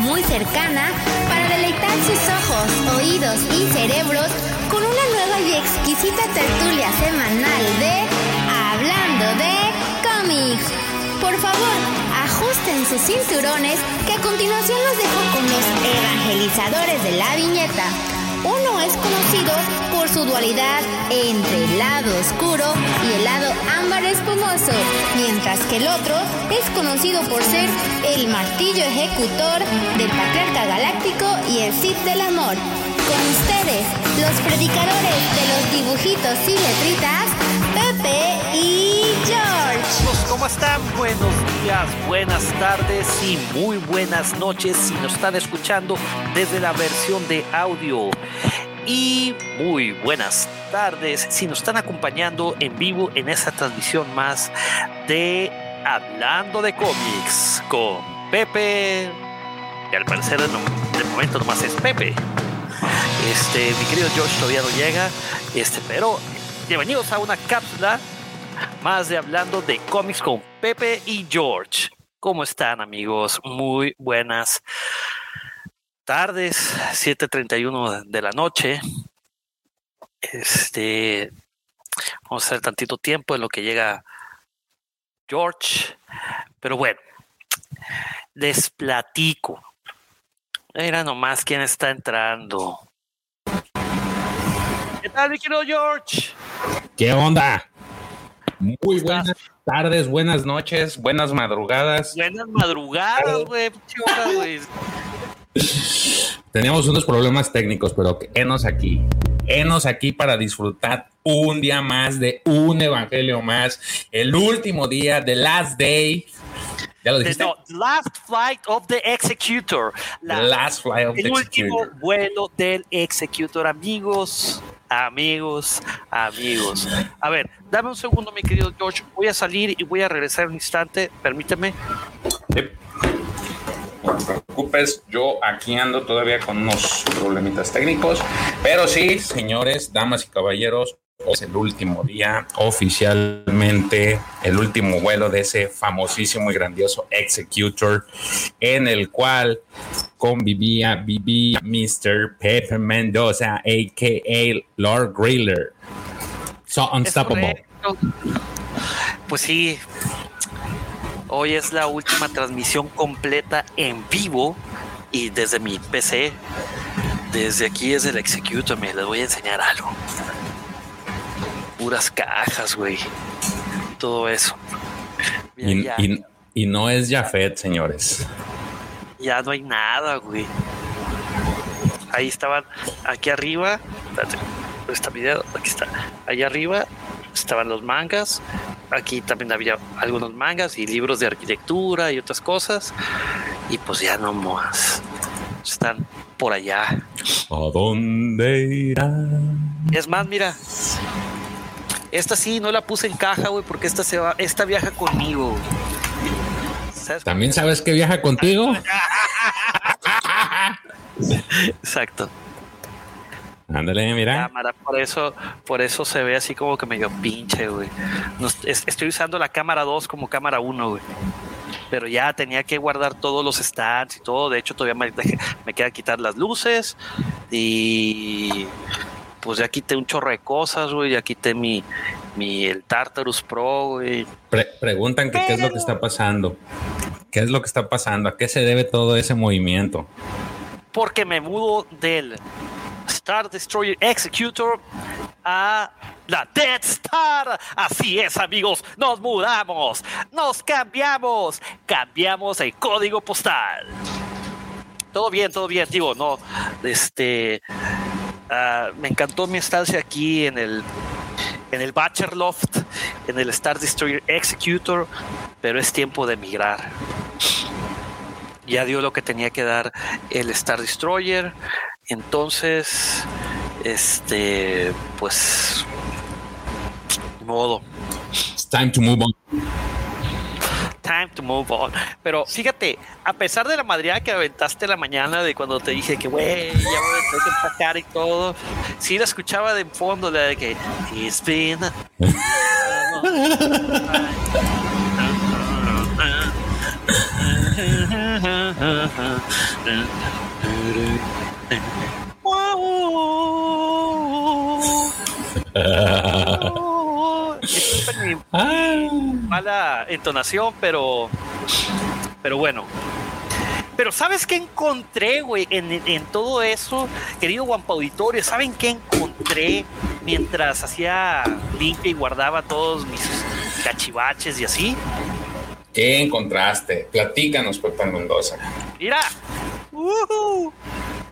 muy cercana para deleitar sus ojos, oídos y cerebros con una nueva y exquisita tertulia semanal de Hablando de cómics. Por favor, ajusten sus cinturones que a continuación los dejo con los evangelizadores de la viñeta. Es conocido por su dualidad entre el lado oscuro y el lado ámbar espumoso, mientras que el otro es conocido por ser el martillo ejecutor del patriarca galáctico y el Sith del amor. Con ustedes, los predicadores de los dibujitos y letritas, Pepe y George. ¿Cómo están? Buenos días, buenas tardes y muy buenas noches si nos están escuchando desde la versión de audio. Y muy buenas tardes si nos están acompañando en vivo en esta transmisión más de Hablando de cómics con Pepe. Y al parecer de momento nomás es Pepe. Este, mi querido George todavía no llega. Este, pero bienvenidos a una cápsula más de hablando de cómics con Pepe y George. ¿Cómo están amigos? Muy buenas tardes, 7.31 de la noche. Este, vamos a hacer tantito tiempo en lo que llega George. Pero bueno, les platico. Mira nomás quién está entrando. ¿Qué tal, mi querido George? ¿Qué onda? Muy buenas tardes, buenas noches, buenas madrugadas. Buenas madrugadas, güey. Teníamos unos problemas técnicos, pero enos aquí. Enos aquí para disfrutar un día más de un evangelio más. El último día, the last day. ¿Ya lo dijiste? No, last flight of the executor. La, last flight of the executor. El último vuelo del executor, amigos amigos, amigos. A ver, dame un segundo, mi querido George. Voy a salir y voy a regresar un instante. Permíteme. No te preocupes, yo aquí ando todavía con unos problemitas técnicos, pero sí, señores, damas y caballeros, es el último día oficialmente, el último vuelo de ese famosísimo y grandioso Executor, en el cual convivía, vivía Mr. Pepe Mendoza, a.k.a. Lord Griller. So unstoppable. Pues sí, hoy es la última transmisión completa en vivo y desde mi PC, desde aquí es el Executor, me les voy a enseñar algo puras cajas, güey. Todo eso. y, no es Jafet, señores. Ya no hay nada, güey. Ahí estaban, aquí arriba, espérate, está video, aquí está. Ahí arriba estaban los mangas. Aquí también había algunos mangas y libros de arquitectura y otras cosas. Y pues ya no más. Están por allá. ¿A dónde irán? Es más, mira, esta sí, no la puse en caja, güey, porque esta se va, esta viaja conmigo. ¿También sabes que viaja contigo? Exacto. Ándale, mira. Cámara, por eso, por eso se ve así como que medio pinche, güey. estoy usando la cámara 2 como cámara 1, güey. Pero ya tenía que guardar todos los stands y todo. De hecho, todavía me, me queda quitar las luces. Y pues ya quité un chorro de cosas, güey, ya quité mi, mi el Tartarus Pro, güey. preguntan que qué es lo que está pasando. ¿Qué es lo que está pasando? ¿A qué se debe todo ese movimiento? Porque me mudo del Star Destroyer Executor a la Dead Star. Así es, amigos, nos mudamos, nos cambiamos, cambiamos el código postal. Todo bien, todo bien, digo, no, este, Ah, me encantó mi estancia aquí en el en el Batcher Loft, en el Star Destroyer Executor, pero es tiempo de migrar. Ya dio lo que tenía que dar el Star Destroyer, entonces, este, pues, modo. It's time to move on time to move on. Pero fíjate, a pesar de la madreada que aventaste la mañana de cuando te dije que, güey, ya voy a tener que empacar y todo, sí la escuchaba de fondo, la de que, it's been. Mala entonación, pero, pero bueno. Pero ¿sabes qué encontré, güey? En, todo eso, querido Guampa Auditorio, ¿saben qué encontré mientras hacía limpia y guardaba todos mis cachivaches y así? ¿Qué encontraste? Platícanos, Pepe Mendoza. Mira, uh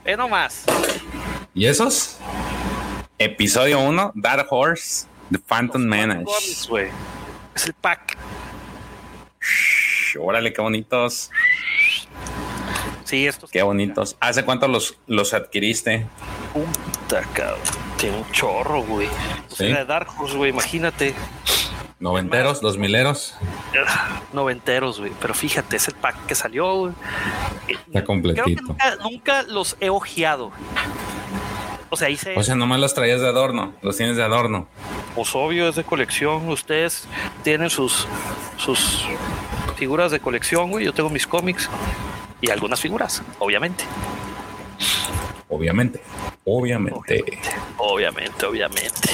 ve nomás. ¿Y esos? Episodio 1, Dark Horse, The Phantom Menace. Es el pack. órale, qué bonitos. Sí, estos. Qué bonitos. ¿Hace cuánto los, los adquiriste? Puta, cabrón. Tiene un chorro, güey. ¿Sí? Dark Horse, güey, imagínate. ¿Noventeros? ¿Dos mileros? Noventeros, güey. Pero fíjate, es el pack que salió, güey. Está completito. nunca, nunca, los he ojeado. O sea, hice. O sea, nomás los traías de adorno, los tienes de adorno. Pues obvio, es de colección. Ustedes tienen sus, sus figuras de colección, güey. Yo tengo mis cómics y algunas figuras, obviamente. Obviamente, obviamente. Obviamente, obviamente.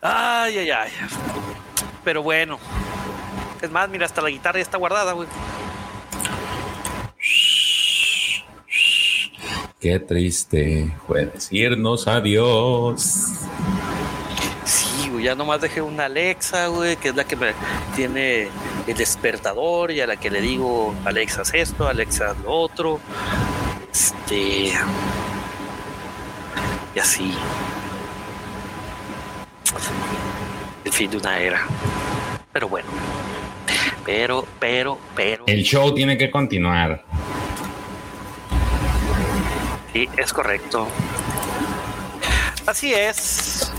Ay, ay, ay. Pero bueno. Es más, mira, hasta la guitarra ya está guardada, güey. Qué triste fue decirnos adiós. Sí, güey, ya nomás dejé una Alexa, güey, que es la que me tiene el despertador y a la que le digo, Alexa es esto, Alexa lo otro. Este. Y así. El fin de una era. Pero bueno. Pero, pero, pero. El show tiene que continuar. Sí, es correcto. Así es.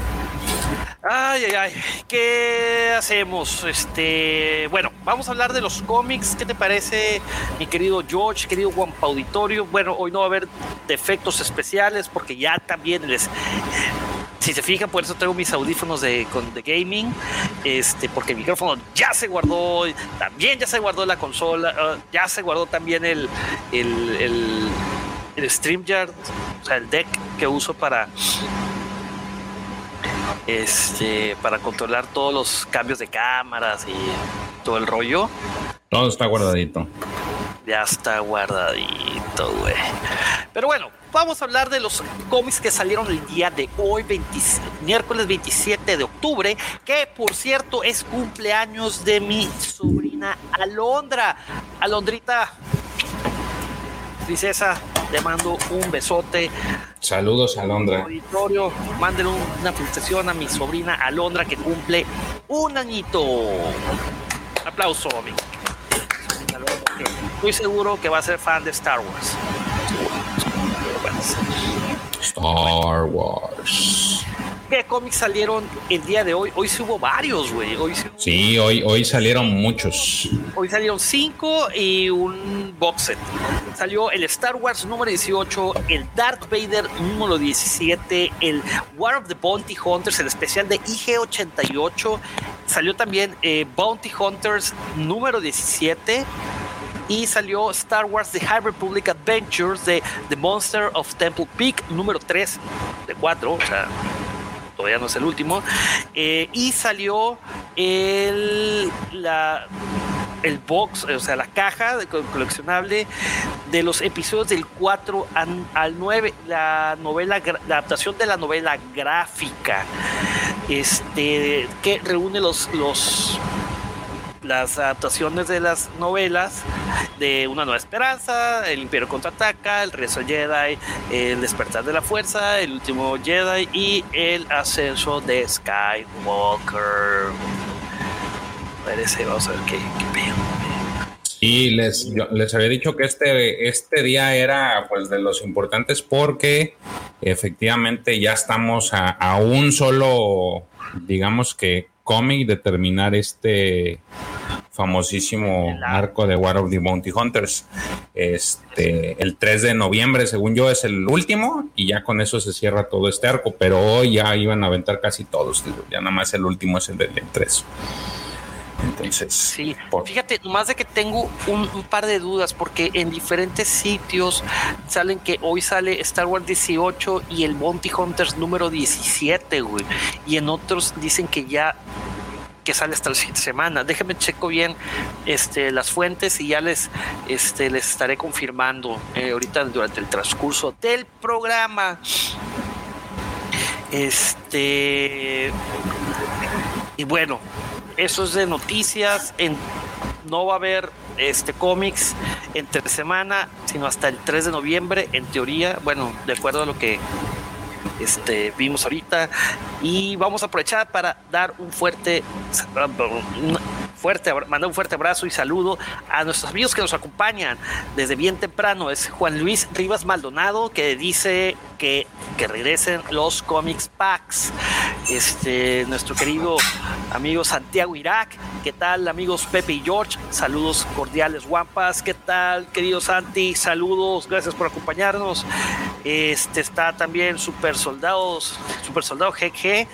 Ay, ay, ay. ¿Qué hacemos? Este, bueno, vamos a hablar de los cómics. ¿Qué te parece, mi querido George, querido Juan Auditorio? Bueno, hoy no va a haber defectos especiales porque ya también les si se fijan, por eso tengo mis audífonos de, con, de gaming, este, porque el micrófono ya se guardó, también ya se guardó la consola, ah, ya se guardó también el, el, el el StreamYard, o sea, el deck que uso para este para controlar todos los cambios de cámaras y todo el rollo. Todo está guardadito. Ya está guardadito, güey. Pero bueno, vamos a hablar de los cómics que salieron el día de hoy, miércoles 27 de octubre, que por cierto es cumpleaños de mi sobrina Alondra. Alondrita, princesa, le mando un besote. Saludos, Alondra. Auditorio, mándenle una felicitación a mi sobrina Alondra que cumple un añito. Aplauso, amigo. Estoy seguro que va a ser fan de Star Wars. Star Wars. ¿Qué cómics salieron el día de hoy? Hoy sí hubo varios, güey. Hoy sí, hoy, hoy salieron muchos. Hoy salieron cinco y un box set. Salió el Star Wars número 18, el Darth Vader número 17, el War of the Bounty Hunters, el especial de IG-88. Salió también eh, Bounty Hunters número 17 y salió Star Wars The High Republic Adventures de The Monster of Temple Peak número 3 de 4, o sea, todavía no es el último, eh, y salió el, la, el box, o sea, la caja coleccionable de los episodios del 4 al 9, la novela, la adaptación de la novela gráfica, este, que reúne los las adaptaciones de las novelas de Una Nueva Esperanza, El Imperio Contraataca, El Regreso Jedi, El Despertar de la Fuerza, El Último Jedi y El Ascenso de Skywalker. Parece, vamos a ver qué, qué Y les, les había dicho que este, este día era pues de los importantes porque efectivamente ya estamos a un solo, digamos que cómic de terminar este famosísimo arco de War of the Bounty Hunters. Este, el 3 de noviembre, según yo, es el último y ya con eso se cierra todo este arco, pero hoy ya iban a aventar casi todos, ya nada más el último es el del 3. Entonces, sí. Fíjate, más de que tengo un, par de dudas, porque en diferentes sitios salen que hoy sale Star Wars 18 y el Bounty Hunters número 17, güey. Y en otros dicen que ya que sale hasta la siguiente semana. Déjenme checo bien este, las fuentes y ya les, este, les estaré confirmando eh, ahorita durante el transcurso del programa. Este. Y bueno, eso es de noticias. En, no va a haber este cómics entre semana, sino hasta el 3 de noviembre, en teoría. Bueno, de acuerdo a lo que este, vimos ahorita. Y vamos a aprovechar para dar un fuerte, fuerte, mandar un fuerte abrazo y saludo a nuestros amigos que nos acompañan desde bien temprano. Es Juan Luis Rivas Maldonado que dice que, que regresen los comics packs. Este, nuestro querido amigo Santiago Irak. ¿Qué tal, amigos Pepe y George? Saludos cordiales, guampas. ¿Qué tal, querido Santi? Saludos, gracias por acompañarnos. Este está también Super Soldados, Super Soldado GG.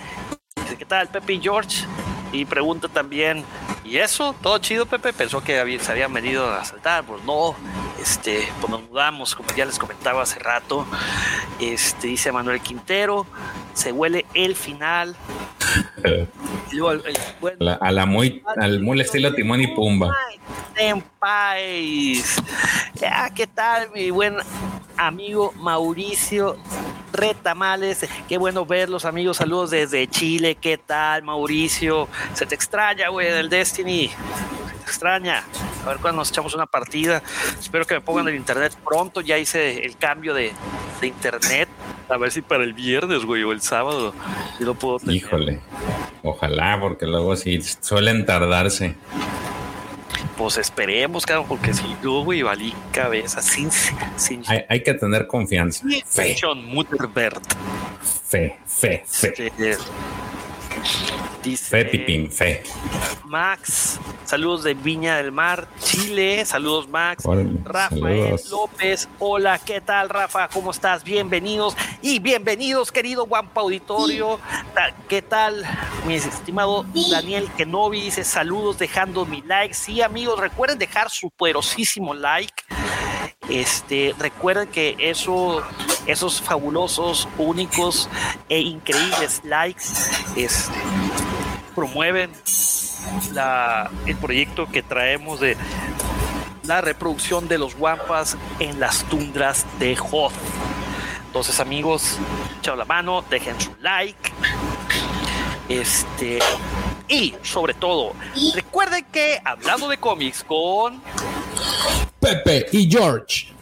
¿Qué tal, Pepe y George? Y pregunta también, ¿y eso? ¿Todo chido, Pepe? Pensó que se habían venido a saltar. Pues no, este, pues nos mudamos, como ya les comentaba hace rato. Este, dice Manuel Quintero, se huele el final. a la muy, al muy estilo Timón y Pumba. Ya, ¿qué tal, mi buen amigo Mauricio Retamales? Qué bueno verlos, amigos. Saludos desde Chile. ¿Qué tal, Mauricio? Se te extraña, güey, del Destiny. Se te extraña. A ver cuando nos echamos una partida. Espero que me pongan el internet pronto. Ya hice el cambio de, internet. A ver si para el viernes, güey, o el sábado. Si lo puedo Híjole. Ojalá, porque luego sí suelen tardarse pues esperemos, cabrón, porque si no, güey, valí cabeza sin. sin hay, hay, que tener confianza. Fe. Fe, fe, fe. Dice, fe, Pipín, fe. Max, saludos de Viña del Mar, Chile. Saludos, Max. Rafael López, hola, ¿qué tal, Rafa? ¿Cómo estás? Bienvenidos y bienvenidos, querido Guampa Auditorio. ¿Qué tal, mi estimado Daniel Kenobi? Dice saludos, dejando mi like. Sí, amigos, recuerden dejar su poderosísimo like. Este, recuerden que eso, esos fabulosos, únicos e increíbles likes es, promueven la, el proyecto que traemos de la reproducción de los guampas en las tundras de Hoth. Entonces, amigos, echado la mano, dejen su like. Este, y sobre todo, recuerden que hablando de cómics con Pepe y George.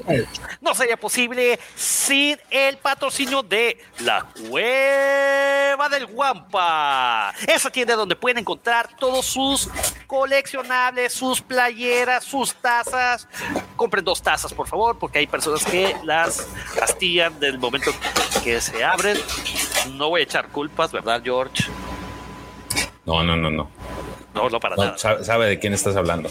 No sería posible sin el patrocinio de la Cueva del Guampa. Esa tienda donde pueden encontrar todos sus coleccionables, sus playeras, sus tazas. Compren dos tazas, por favor, porque hay personas que las castillan del momento que se abren. No voy a echar culpas, ¿verdad, George? No, no, no, no. No, no para nada. Sabe, de quién estás hablando.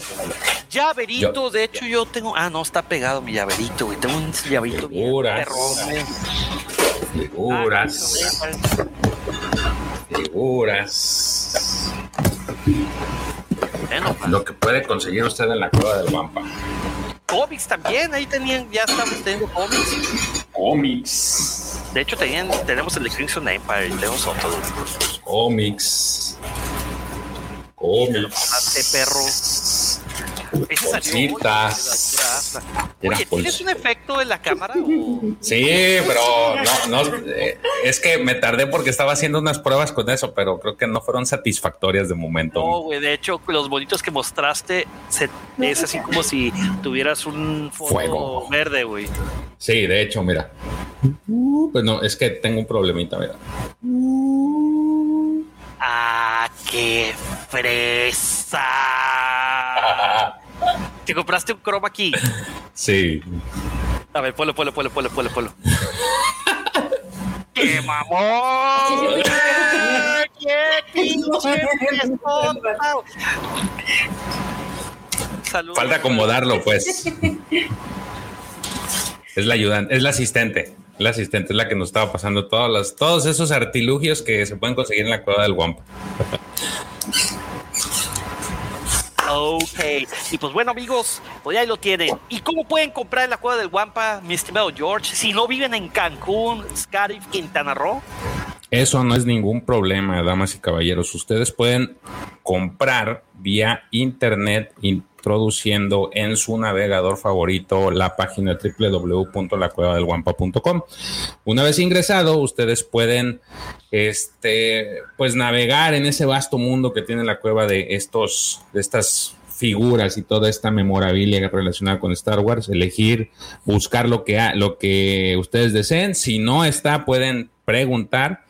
Llaverito, de hecho, yo tengo. Ah, no, está pegado mi llaverito, güey. Tengo un llaverito Figuras. Figuras. Figuras. Bueno, pues. Lo que puede conseguir usted en la cueva del Wampa. Cómics también, ahí tenían, ya estamos teniendo cómics. Cómics. De hecho, tenían, tenemos el Crimson Empire, tenemos otros. Cómics. Cómics. perro. Cositas. Oye, ¿tienes un efecto en la cámara? Sí, pero no, no, eh, es que me tardé porque estaba haciendo unas pruebas con eso, pero creo que no fueron satisfactorias de momento. No, güey, de hecho, los bonitos que mostraste es así como si tuvieras un fuego verde, güey. Sí, de hecho, mira. Pues no, es que tengo un problemita, mira. ¡Ah, qué fresa! ¿Te compraste un croma aquí? Sí. A ver, ponlo, ponlo, ponlo, ponlo, ponlo, ponlo. ¡Qué mamón! ¡Qué pinche. Falta acomodarlo, pues. Es la ayudante, es la asistente. La asistente es la que nos estaba pasando todas las, todos esos artilugios que se pueden conseguir en la cueva del Wampa. Ok, y pues bueno amigos, pues ahí lo tienen. ¿Y cómo pueden comprar en la cueva del Guampa, mi estimado George, si no viven en Cancún, Scarif, Quintana Roo? Eso no es ningún problema, damas y caballeros. Ustedes pueden comprar vía internet introduciendo en su navegador favorito la página www.lacuevadelguampa.com. Una vez ingresado, ustedes pueden este, pues navegar en ese vasto mundo que tiene la cueva de estos de estas figuras y toda esta memorabilia relacionada con Star Wars, elegir, buscar lo que, lo que ustedes deseen. Si no está, pueden preguntar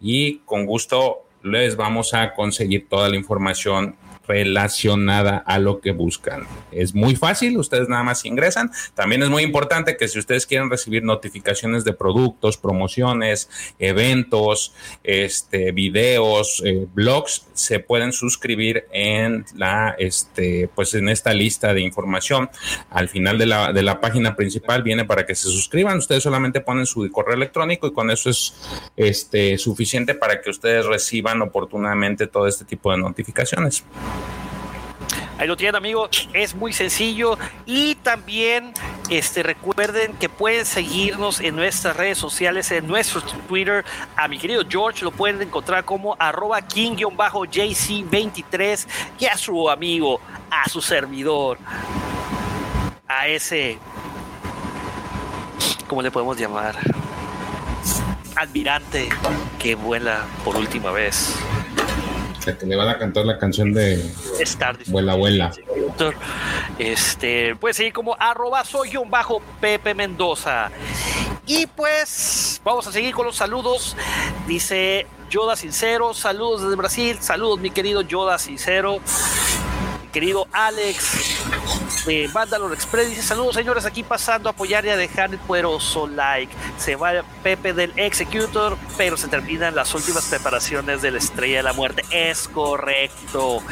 y con gusto les vamos a conseguir toda la información relacionada a lo que buscan. Es muy fácil, ustedes nada más ingresan. También es muy importante que si ustedes quieren recibir notificaciones de productos, promociones, eventos, este, videos, eh, blogs, se pueden suscribir en la, este, pues en esta lista de información. Al final de la, de la página principal viene para que se suscriban. Ustedes solamente ponen su correo electrónico y con eso es este, suficiente para que ustedes reciban oportunamente todo este tipo de notificaciones. Ahí lo tienen, amigos. Es muy sencillo. Y también este, recuerden que pueden seguirnos en nuestras redes sociales, en nuestro Twitter. A mi querido George lo pueden encontrar como arroba king-jc23 y a su amigo, a su servidor, a ese, ¿cómo le podemos llamar? Almirante que vuela por última vez que le van a cantar la canción de Star Vuela, abuela. Este, pues sí, como arroba soy un bajo Pepe Mendoza. Y pues vamos a seguir con los saludos. Dice Yoda Sincero, saludos desde Brasil, saludos mi querido Yoda Sincero, mi querido Alex de Mandalor Express dice saludos señores aquí pasando a apoyar y a dejar el poderoso like se va Pepe del Executor pero se terminan las últimas preparaciones de la Estrella de la Muerte. Es correcto.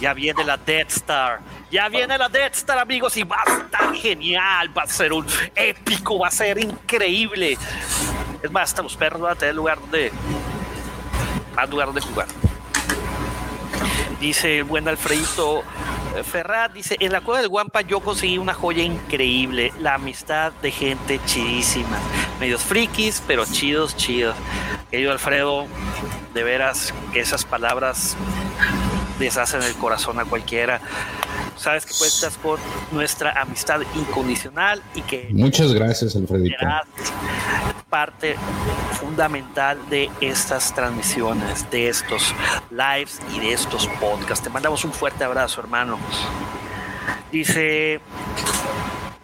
Ya viene la Death Star. Ya viene la Death Star amigos y va a estar genial. Va a ser un épico va a ser increíble. Es más hasta los perros van a tener lugar donde más lugar donde jugar dice el buen Alfredito Ferrat dice, en la cueva del Guampa yo conseguí una joya increíble, la amistad de gente chidísima, medios frikis, pero chidos, chidos. Querido Alfredo, de veras, esas palabras deshacen el corazón a cualquiera. Sabes que cuentas con nuestra amistad incondicional y que... Muchas gracias, Alfredito. Parte fundamental de estas transmisiones, de estos lives y de estos podcasts. Te mandamos un fuerte abrazo, hermano. Dice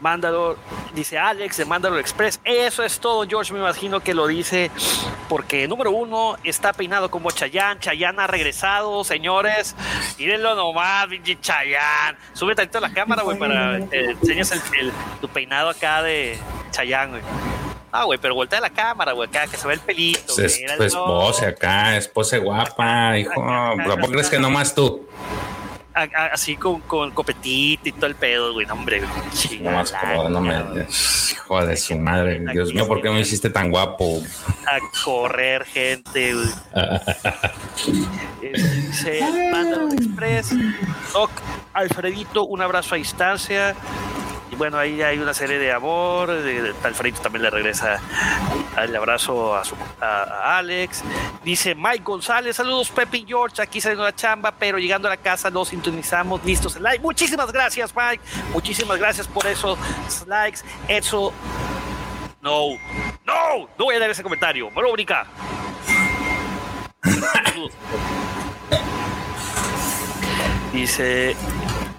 Mándalo, dice Alex de Mándalo Express. Eso es todo, George. Me imagino que lo dice porque, número uno, está peinado como Chayán. Chayán ha regresado, señores. Mírenlo nomás, Chayán. Súbete a la cámara, güey, para que enseñes el, tu peinado acá de Chayán, güey. Ah, güey, pero voltea la cámara, güey, acá, que se ve el pelito. Es, pues, acá, es pose guapa, hijo. ¿Por crees que nomás tú? así con, con copetito y todo el pedo, güey, hombre. No más no me. Joder, su madre. Dios mío, ¿por qué me hiciste tan guapo? A correr, gente, güey. Un express. Alfredito, un abrazo a distancia bueno, ahí hay una serie de amor. De, Alfredito también le regresa el abrazo a, su, a, Alex. Dice Mike González, saludos Pepe y George, aquí saliendo la chamba, pero llegando a la casa nos sintonizamos, listos en like. Muchísimas gracias, Mike. Muchísimas gracias por esos likes. Eso. No, no, no voy a dar ese comentario. Verónica. Dice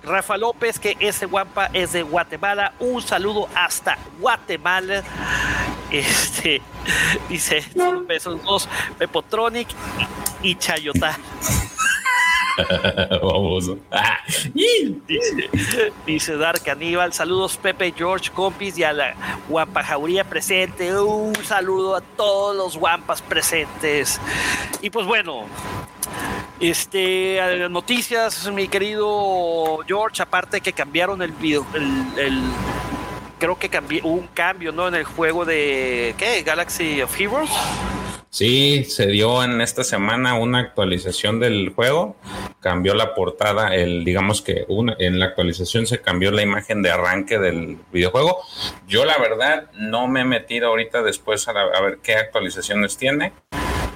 Rafa López, que ese guampa es de Guatemala. Un saludo hasta Guatemala. Este dice pesos dos Pepotronic y Chayota. Vamos. dice, Dark Aníbal, saludos Pepe, George, compis y a la Guampajauría presente. Un saludo a todos los guampas presentes. Y pues bueno, este, noticias, mi querido George, aparte que cambiaron el video, el, creo que cambió, hubo un cambio, ¿no? En el juego de, ¿qué? Galaxy of Heroes. Sí, se dio en esta semana una actualización del juego, cambió la portada, el digamos que una, en la actualización se cambió la imagen de arranque del videojuego. Yo la verdad no me he metido ahorita después a, ver qué actualizaciones tiene.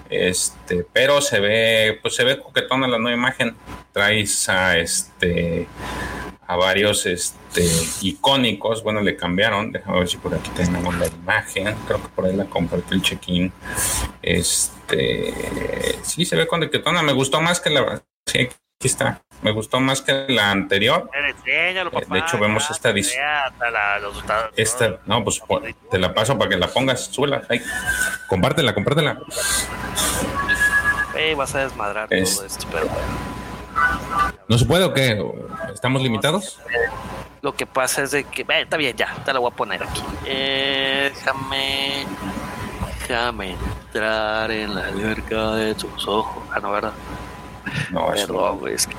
Este, pero se ve, pues se ve coquetona la nueva imagen. Traes a este a varios este, icónicos. Bueno, le cambiaron. Déjame ver si por aquí tenemos la imagen. Creo que por ahí la compartió el check-in. Este, sí, se ve con coquetona. Me gustó más que la. Sí, aquí está. Me gustó más que la anterior. Papá, de hecho, vemos ya, esta la- los Esta, no, pues te la paso para que la pongas. Súbela. Ahí. Compártela, compártela. Ey, vas a desmadrar Es- todo esto, pero ¿No se puede o qué? ¿Estamos limitados? lo que pasa es de que. eh, está bien, ya, te la voy a poner aquí. Eh, déjame. Déjame entrar en la alberca de tus ojos. Ah, no, ¿verdad? No, eso Perdón, güey. es que-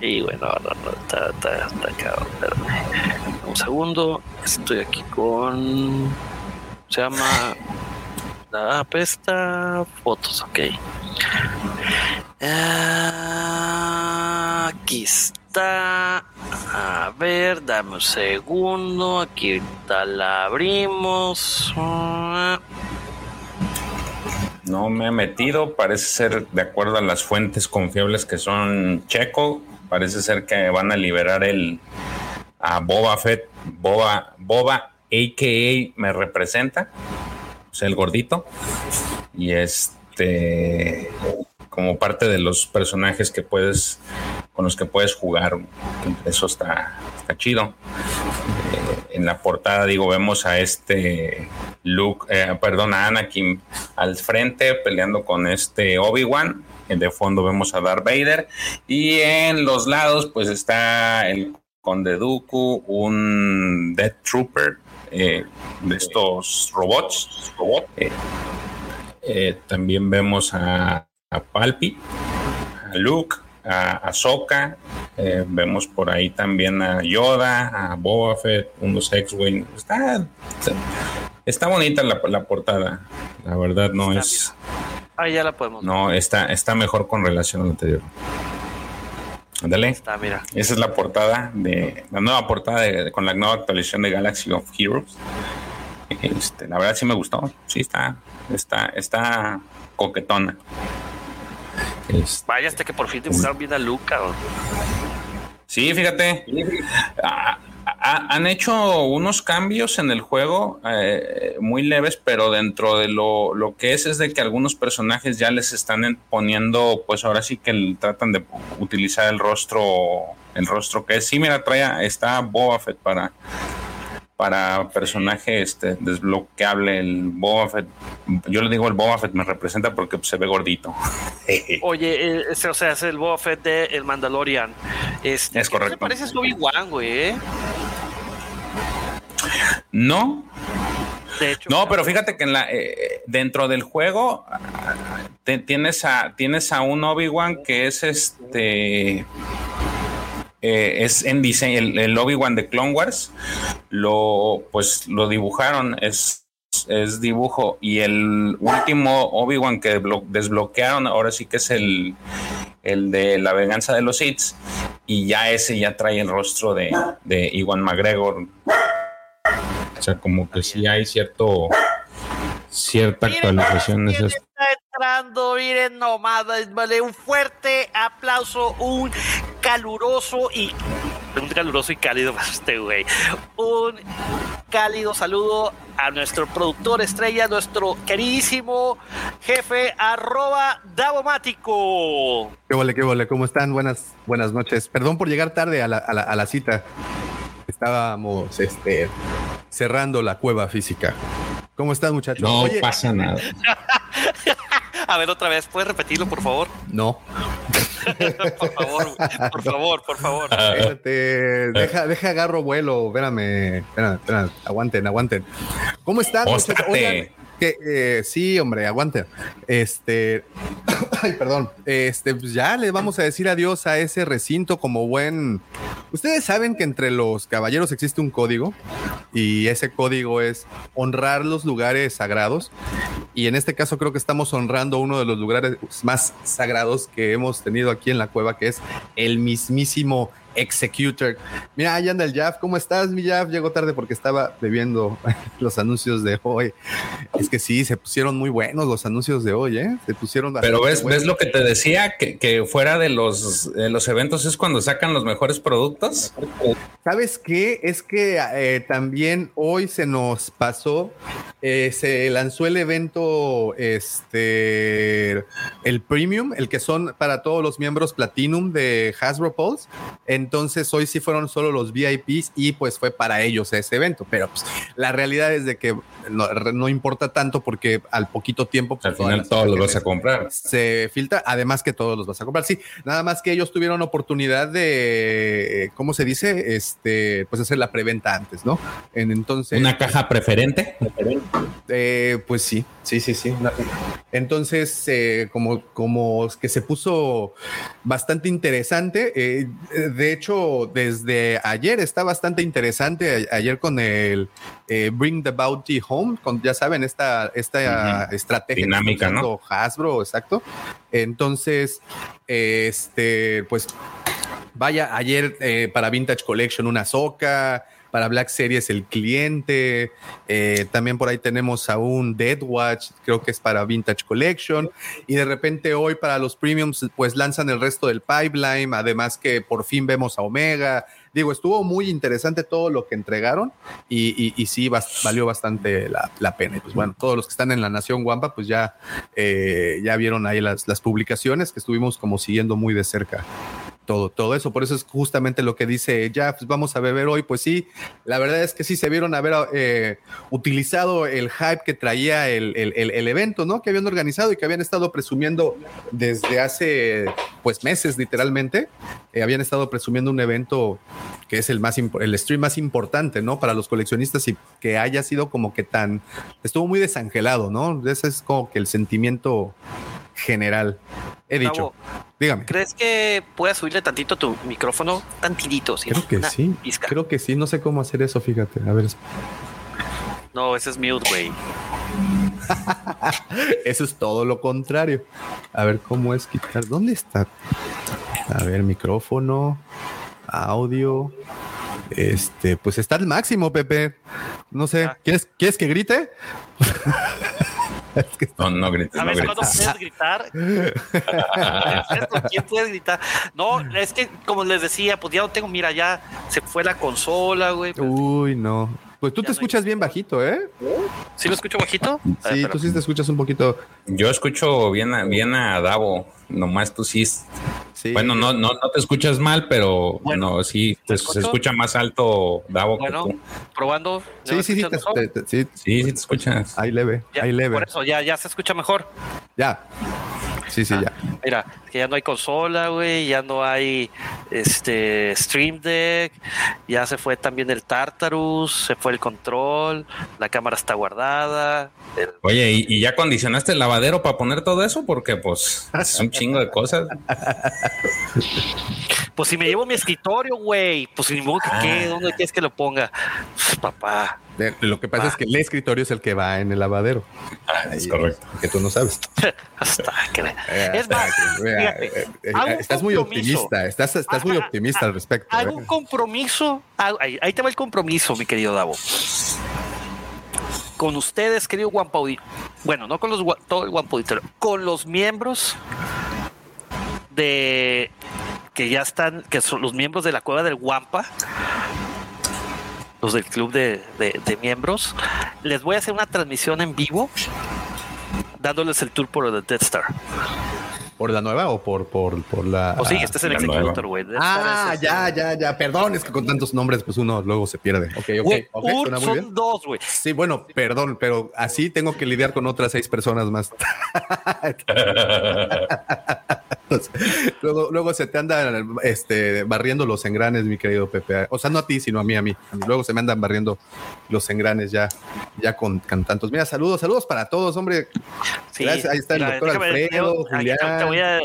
Sí, güey, no, no, no, está, está, está cabrón. espérame. Un segundo, estoy aquí con. Se llama. La pesta fotos, ok. Ah, aquí está. A ver, dame un segundo. Aquí está, la abrimos. Ah, No me he metido, parece ser, de acuerdo a las fuentes confiables que son Checo, parece ser que van a liberar el a Boba Fett, Boba, Boba, a.k.a. me representa, sea, el gordito, y este, como parte de los personajes que puedes, con los que puedes jugar, eso está, está chido en la portada, digo, vemos a este Luke, eh, perdón, a Anakin al frente peleando con este Obi-Wan. En De fondo vemos a Darth Vader. Y en los lados, pues está el Conde Dooku, un Death Trooper eh, de estos robots. robot. Eh, eh, también vemos a, a Palpi, a Luke, a eh, vemos por ahí también a Yoda, a Boba Fett, unos X-Wing. Está, está bonita la, la portada. La verdad no Está es, Ahí ya la podemos. no está, está mejor con relación a la anterior. Ándale. Está, mira. Esa es la portada de la nueva portada de- con la nueva actualización de Galaxy of Heroes. Este, la verdad sí me gustó. Sí está, está, está coquetona. Este, Vaya, hasta que por fin dibujaron bien a Luca. o- Sí, fíjate. Ah, ah, han hecho unos cambios en el juego eh, muy leves, pero dentro de lo, lo que es es de que algunos personajes ya les están en- poniendo, pues ahora sí que tratan de utilizar el rostro, el rostro que es. Sí, mira, trae, está Boba Fett para para personaje este desbloqueable el Boba Fett. Yo le digo el Boba Fett me representa porque se ve gordito. Oye, eh, ese, o sea, es el Boba Fett de El Mandalorian. Este, Es ¿qué te correcto. parece a Obi-Wan, güey? eh? No, De hecho, No, pero fíjate que en la, eh, dentro del juego te- tienes, a, tienes a un Obi-Wan que es este. Eh, es en diseño, el, el Obi-Wan de Clone Wars. Lo, pues lo dibujaron, es, es dibujo. Y el último Obi-Wan que blo- desbloquearon, ahora sí que es el, el de la venganza de los Sith. Y ya ese ya trae el rostro de, de Iwan McGregor. O sea, como que sí hay cierto cierta Miren actualización. esas- está entrando, miren nomás, vale, un fuerte aplauso, un caluroso y un caluroso y cálido para este güey. Un cálido saludo a nuestro productor estrella, nuestro queridísimo jefe arroba Davomático. ¿Qué vole, qué vole? ¿Cómo están? Buenas, buenas noches. Perdón por llegar tarde a la, a la- a la cita. Estábamos este, cerrando la cueva física. ¿Cómo están, muchachos? No Oye, pasa nada. A ver otra vez, ¿puedes repetirlo, por favor? no. Por favor, por favor, por favor. Espérate, deja, deja agarro vuelo. Espérame, espérame, espérame. Aguanten, aguanten. ¿Cómo están? Oigan, que, eh, sí, hombre, aguanten. Este, ay, perdón. Este, pues ya le vamos a decir adiós a ese recinto como buen. Ustedes saben que entre los caballeros existe un código y ese código es honrar los lugares sagrados. y en este caso creo que estamos honrando uno de los lugares más sagrados que hemos tenido aquí en la cueva, que es el mismísimo Executor. Mira, ahí anda el Jaff. ¿Cómo estás, mi Jaff? Llegó tarde porque estaba bebiendo los anuncios de hoy. Es que sí, se pusieron muy buenos los anuncios de hoy, ¿eh? Se pusieron Pero ves, ves lo que te decía, que, que fuera de los, de los eventos es cuando sacan los mejores productos. ¿Sabes qué? Es que eh, también hoy se nos pasó, eh, se lanzó el evento, este, el Premium, el que son para todos los miembros Platinum de Hasbro Pulse. Entonces hoy sí fueron solo los VIPs y pues fue para ellos ese evento. Pero pues, la realidad es de que no, importa tanto porque al poquito tiempo... Pues, al final todos los vas a comprar. Se filtra, además que todos los vas a comprar. Sí, nada más que ellos tuvieron oportunidad de, ¿cómo se dice? Este, pues hacer la preventa antes, ¿no? entonces... ¿Una caja preferente? Eh, pues sí, sí, sí, sí. Entonces, eh, como, como que se puso bastante interesante. Eh, de hecho, desde ayer está bastante interesante. Ayer con el Bring the Bounty Home, con, ya saben, esta, esta estrategia dinámica, ¿no? Hasbro, exacto. Entonces, este, pues vaya, ayer para Vintage Collection una soca, para Black Series el cliente. Eh, también por ahí tenemos a un Dead Watch, creo que es para Vintage Collection. Y de repente hoy para los premiums, pues lanzan el resto del pipeline. Además que por fin vemos a Omega. Digo, estuvo muy interesante todo lo que entregaron y, sí valió bastante la, pena. Y pues bueno, todos los que están en la Nación Guampa, pues ya, eh, ya vieron ahí las publicaciones que estuvimos como siguiendo muy de cerca todo, todo eso. Por eso es justamente lo que dice ya, pues vamos a beber hoy. Pues sí, la verdad es que sí se vieron haber eh, utilizado el hype que traía el, evento, ¿no? Que habían organizado y que habían estado presumiendo desde hace, pues, meses, literalmente. Eh, habían estado presumiendo un evento que es el más, el stream más importante, ¿no? Para los coleccionistas y que haya sido como que tan, estuvo muy desangelado, ¿no? Ese es como que el sentimiento general. He dicho. Dígame. ¿Crees que puedas subirle tantito tu micrófono? Tantitito. Creo que sí. Creo que sí. No sé cómo hacer eso, fíjate. A ver. No, ese es mute, güey. eso es todo lo contrario. A ver cómo es quitar. ¿Dónde está? A ver, micrófono, audio. Este, pues está al máximo, Pepe. No sé, ah. ¿quieres, ¿quieres que grite? no, no grites. A no puedes gritar? ¿Quién puede gritar? No, es que, como les decía, pues ya no tengo, mira, ya se fue la consola, güey. Uy, no. Pues tú te escuchas bien bajito, ¿eh? ¿Sí lo escucho bajito? Sí, tú sí te escuchas un poquito. Yo escucho bien a, bien a Davo, nomás tú sí. sí. Bueno, no, no, no te escuchas mal, pero bueno, sí, se escucha más alto Davo bueno, que tú. probando. Sí, sí, sí, sí, sí, te escuchas. Ahí leve, ahí leve. Por eso ya, ya se escucha mejor. Ya. Sí, sí, ya. Mira, que ya no hay consola, güey, ya no hay este Stream Deck, ya se fue también el Tartarus, se fue el control, la cámara está guardada. Oye, ¿y, ya condicionaste el lavadero para poner todo eso? Porque pues es un chingo de cosas. pues si me llevo mi escritorio, güey, pues ni modo que quede, ah. ¿dónde quieres que lo ponga? Pues, papá. lo que pasa es que el escritorio es el que va en el lavadero. Ah, es correcto. Que tú no sabes. Hasta que... es más, eh, eh, estás muy optimista, estás, estás muy optimista al respecto. Hago ¿eh? un compromiso, ahí, te va el compromiso, mi querido Davo. Con ustedes, querido Guampaudi, bueno, no con los todo el con los miembros de que ya están, que son los miembros de la cueva del Guampa, los del club de, de, miembros, les voy a hacer una transmisión en vivo dándoles el tour por el Death Star. ¿Por la nueva o por, por, por la.? Oh, sí, este es el Executor, güey. Ah, ya, ya, ya. Perdón, es que con tantos nombres, pues uno luego se pierde. Ok, ok. okay son dos, güey. Sí, bueno, perdón, pero así tengo que lidiar con otras seis personas más. luego, luego se te andan este, barriendo los engranes, mi querido Pepe. O sea, no a ti, sino a mí, a mí. Luego se me andan barriendo los engranes ya, ya con, con tantos. Mira, saludos, saludos para todos, hombre. Sí, Gracias, ahí está el doctor déjame- Alfredo, yo- Julián. te voy a-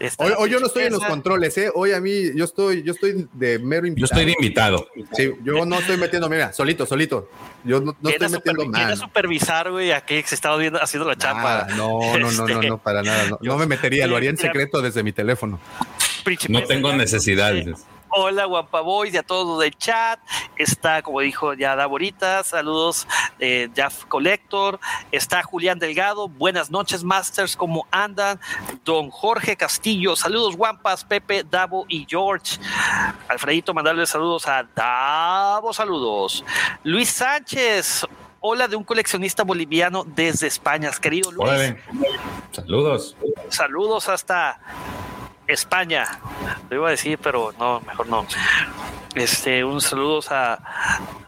esta Hoy, hoy yo no estoy en los controles, ¿eh? Hoy a mí, yo estoy, yo estoy de mero Yo invitado. estoy de invitado. Sí, yo no estoy metiendo, mira, solito, solito. Yo no, no ¿Quién estoy es metiendo nada. supervisar, güey, aquí se estaba viendo, haciendo la chamba? Nada, no, no, no, no, Este, no, para nada. No, yo- no me metería, lo haría en secreto desde mi teléfono. No tengo Señor, necesidad. dice, Hola, Guapa Boys, y a todos los del chat. Está, como dijo ya Daborita, saludos, eh, Jeff Collector. Está Julián Delgado, buenas noches, Masters, ¿cómo andan? Don Jorge Castillo, saludos, Guampas, Pepe, Davo y George. Alfredito, mandarle saludos a Davo, saludos. Luis Sánchez, hola de un coleccionista boliviano desde España, querido Luis. Órale. Saludos. Saludos hasta España. Lo iba a decir, pero no, mejor no. Este, un saludos a,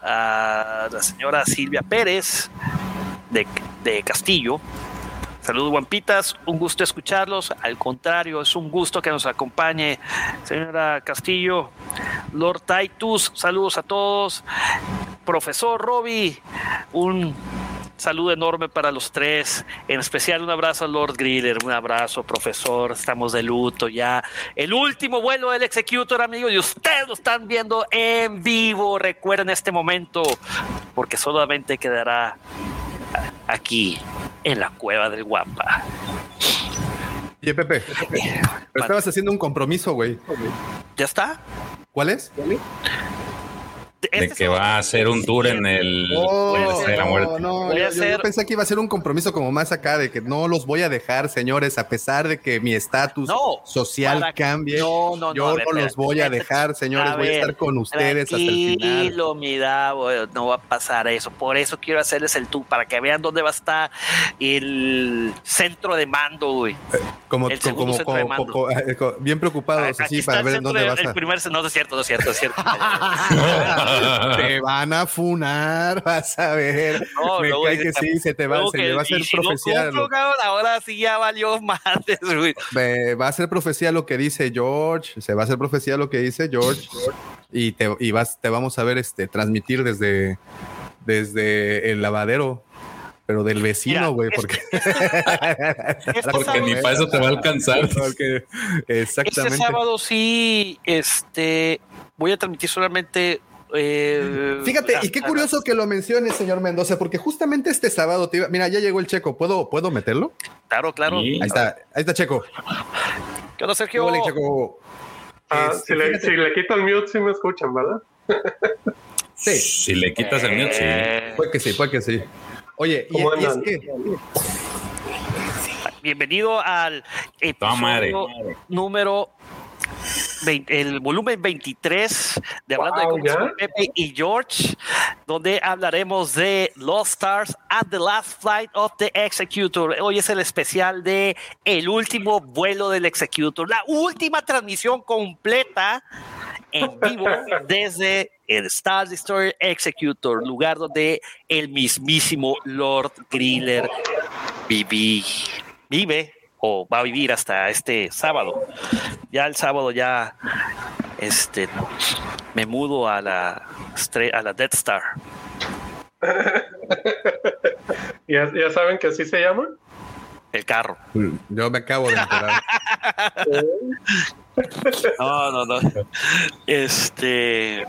la señora Silvia Pérez de, de Castillo. Saludos, guampitas. Un gusto escucharlos. Al contrario, es un gusto que nos acompañe, señora Castillo. Lord Titus, saludos a todos. Profesor Robbie, un saludo enorme para los tres. En especial un abrazo a Lord Griller. Un abrazo, profesor. Estamos de luto ya. El último vuelo del Executor, amigos. Y ustedes lo están viendo en vivo. Recuerden este momento. Porque solamente quedará aquí, en la cueva del Guampa. Oye, Pepe, pero estabas haciendo un compromiso, güey. ¿Ya está? ¿Cuál es? De Este que va a hacer un tour en el Oh, la muerte. no, no, Voy a yo, yo- yo hacer- pensé que iba a ser un compromiso como más acá, de que no los voy a dejar, señores, a pesar de que mi estatus No, social para- cambie. No, no, no. yo a no ver, los voy a dejar, señores. A voy a estar con ustedes hasta el final. Tranquilo, mi Davo, no va a pasar eso. Por eso quiero hacerles el tour, para que vean dónde va a estar el centro de mando, güey. Como, el como, segundo como, centro de como- mando. como- eh, bien preocupados, así, está para el ver dónde de- vas el a. primer, no, no es cierto, no es cierto, no es cierto. Te van a funar, vas a ver. No, Me cae que sí, se te va, se le va a hacer si no profecía. cumplo, lo- ahora sí ya valió güey. ve- va a ser profecía lo que dice George, se va a hacer profecía lo que dice George y te, y vas, te vamos a ver este transmitir desde, desde el lavadero, pero del vecino, güey, porque, Este Porque ni para eso te va a alcanzar. porque- Este exactamente. sábado sí, este, voy a transmitir solamente. Eh, Fíjate, y a- qué a- curioso que lo mencione, señor Mendoza, porque justamente este sábado te iba- mira, ya llegó el checo, ¿puedo, ¿puedo meterlo? Claro, claro. Sí. Ahí está, ahí está Checo. ¿Qué onda, ¿Qué Sergio? Checo? Ah, Este, si, le, si le quito el mute, sí me escuchan, ¿verdad? Sí, Si le quitas el mute, sí. Eh, puede que sí, puede que sí. Oye, y, ¿Cómo y es que Bienvenido al episodio número 20, el volumen 23 de Hablando de con Pepe y George, donde hablaremos de Lost Stars at the Last Flight of the Executor. Hoy es el especial de El último vuelo del Executor, la última transmisión completa en vivo desde el Star Destroyer Executor, lugar donde el mismísimo Lord Griller viví, vive o va a vivir hasta este sábado. Ya el sábado ya este me mudo a la a la Death Star. ¿Ya, ya saben que así se llama? El carro. yo me acabo de enterar. No, no, no. Este,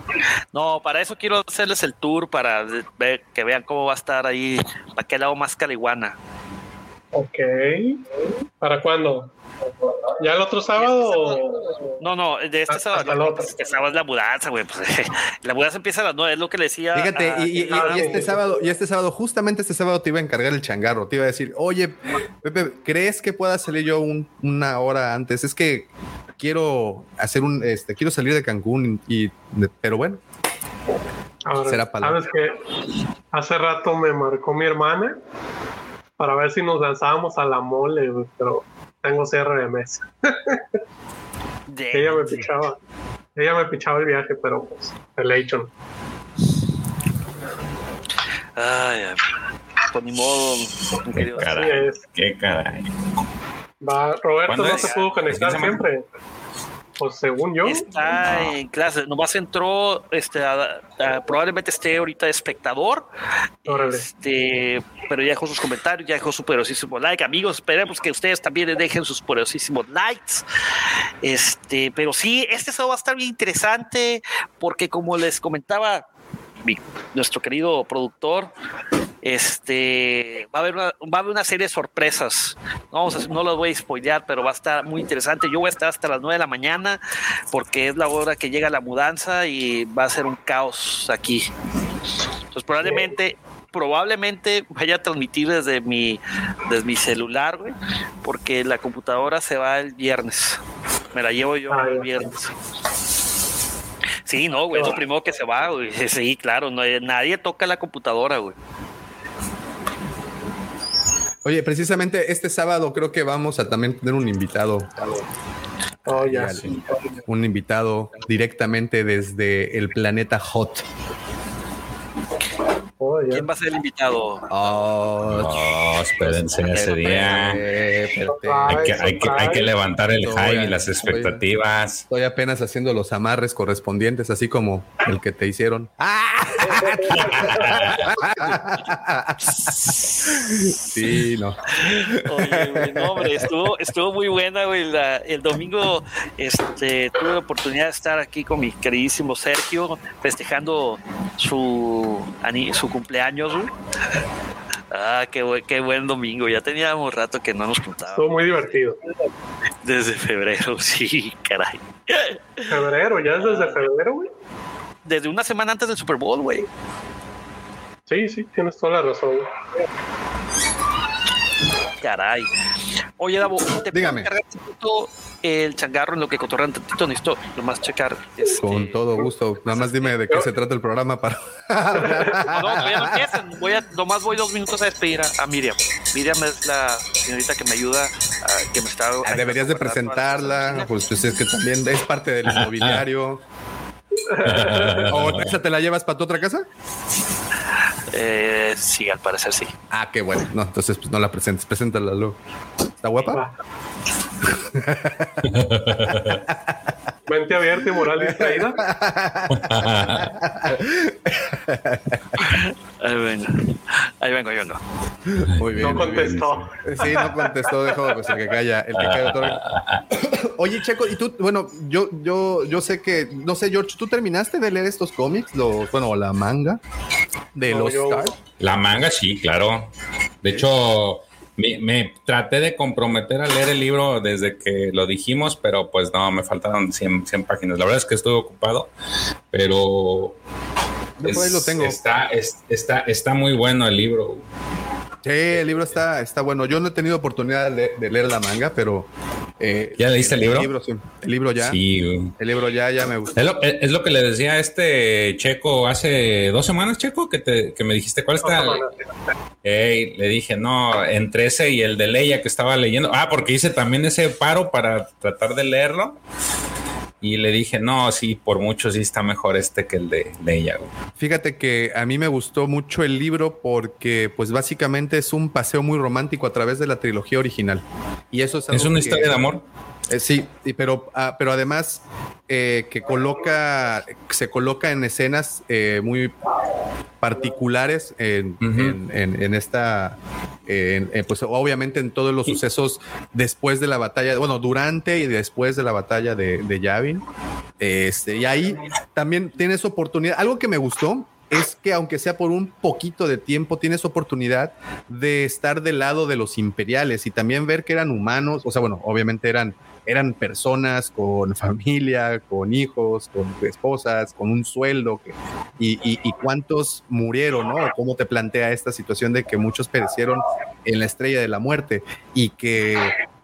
no, para eso quiero hacerles el tour para ver que vean cómo va a estar ahí, para qué lado más caliguana. Ok. ¿Para cuándo? ¿Ya el otro sábado? o- No, no, de este Hasta sábado, el no, otro. pues, este sábado es la mudanza, güey. Pues, la mudanza empieza a las nueve, es lo que le decía. Fíjate, a- y, y- y- ah, y este sábado, y este sábado, justamente este sábado te iba a encargar el changarro, te iba a decir, oye, Pepe, ¿crees que pueda salir yo un- una hora antes? Es que quiero hacer un, este, quiero salir de Cancún y, pero bueno, Ahora, Será palabra. ¿Sabes que Hace rato me marcó mi hermana para ver si nos lanzábamos a la mole, pero tengo cierre de mesa. Ella me pichaba. Ella me pichaba el viaje, pero pues, el hecho. Ay, ay, pues ni modo, Qué caray. Qué. Va, Roberto ¿Cuándo no es? se pudo conectar siempre. Pues según yo. Está en clase, nomás entró, este, a- a- probablemente esté ahorita de espectador, Órale. este, pero ya dejó sus comentarios, ya dejó su poderosísimo like, amigos, esperemos que ustedes también le dejen sus poderosísimos likes, este, pero sí, este sábado va a estar bien interesante, porque como les comentaba mi- nuestro querido productor, este va a haber una, va a haber una serie de sorpresas. No, vamos a- no los voy a spoilear, pero va a estar muy interesante. Yo voy a estar hasta las 9 de la mañana porque es la hora que llega la mudanza y va a ser un caos aquí. Entonces probablemente probablemente vaya a transmitir desde mi desde mi celular, güey, porque la computadora se va el viernes. Me la llevo yo el viernes. Sí, no, güey, es lo primero que se va, güey. Sí, claro, no, nadie toca la computadora, güey. Oye, precisamente este sábado creo que vamos a también tener un invitado. Oh, ya. Sí. Un invitado directamente desde el planeta Hot. Oh. ¿Quién va a ser el invitado? Oh, Oh, espérense ese día. Hay que, hay, que, hay que levantar el Estoy- hype y las expectativas. Estoy apenas haciendo los amarres correspondientes, así como el que te hicieron. Sí, no. Oye, güey, no, hombre, estuvo, estuvo muy buena, güey. la- el domingo este, tuve la oportunidad de estar aquí con mi queridísimo Sergio, festejando su, ani- su cumpleaños, güey. Ah, qué, buen- qué buen domingo. Ya teníamos rato que no nos Estuvo juntábamos. muy divertido. Desde febrero, sí, caray. Febrero, ya es desde febrero, güey. Desde una semana antes del Super Bowl, güey. Sí, sí, tienes toda la razón. güey. Caray. Oye, Davo, te Dígame. puedo cargar un poquito el changarro en lo que cotorrean tantito. Necesito nomás checar. este, Con todo gusto. Nada más dime de qué se trata el programa para. No, todavía no empiezan. Voy a, nomás voy dos minutos a despedir a, a Miriam. Miriam es la señorita que me ayuda, a- que me está. Ah, Deberías de presentarla, pues, pues, es que también es parte del inmobiliario. ¿O esa te la llevas para tu otra casa? Eh, sí, al parecer sí. Ah, qué bueno. No, entonces pues no la presentes, preséntala luego. ¿Está guapa? Mente abierta y moral distraída. Ahí vengo. Ahí vengo, ahí vengo. Muy bien. No muy bien. contestó. Sí, no contestó, dejó pues el que calla, el que calla otorga. Oye, Checo, y tú, bueno, yo, yo, yo sé que, no sé, George, ¿tú terminaste de leer estos cómics? Los, bueno, la manga de No, los yo- Stars. La manga, sí, claro. De hecho, me, me traté de comprometer a leer el libro desde que lo dijimos, pero pues no, me faltaron 100, 100 páginas. La verdad es que estuve ocupado, pero... Ahí lo tengo. Está, es- está, está muy bueno el libro. Sí, el libro está, está bueno. Yo no he tenido oportunidad de leer, de leer la manga, pero. eh, ¿Ya leíste el libro? sí. El libro ya. Sí, güey. El libro ya, ya me gustó. Es lo, es lo que le decía a este Checo hace dos semanas, Checo, que, te, que me dijiste cuál está. Ey, le dije, no, entre ese y el de Leia que estaba leyendo. Ah, porque hice también ese paro para tratar de leerlo. Y le dije, no, sí, por mucho sí está mejor este que el de Leia. güey. Fíjate que a mí me gustó mucho el libro porque, pues, básicamente es un paseo muy romántico a través de la trilogía original. Y eso es, Es una que- historia de amor. Eh, sí, y pero, ah, pero además eh, que coloca, se coloca en escenas eh, muy particulares en, en- en- en esta, pues obviamente en todos los sucesos después de la batalla, bueno, durante y después de la batalla de, de Yavin. Este, y ahí también tienes oportunidad. Algo que me gustó es que aunque sea por un poquito de tiempo, tienes oportunidad de estar del lado de los imperiales y también ver que eran humanos, o sea, bueno, obviamente eran, eran personas con familia, con hijos, con esposas, con un sueldo, que- y, y- y cuántos murieron, ¿no? ¿Cómo te plantea esta situación de que muchos perecieron en la estrella de la muerte y que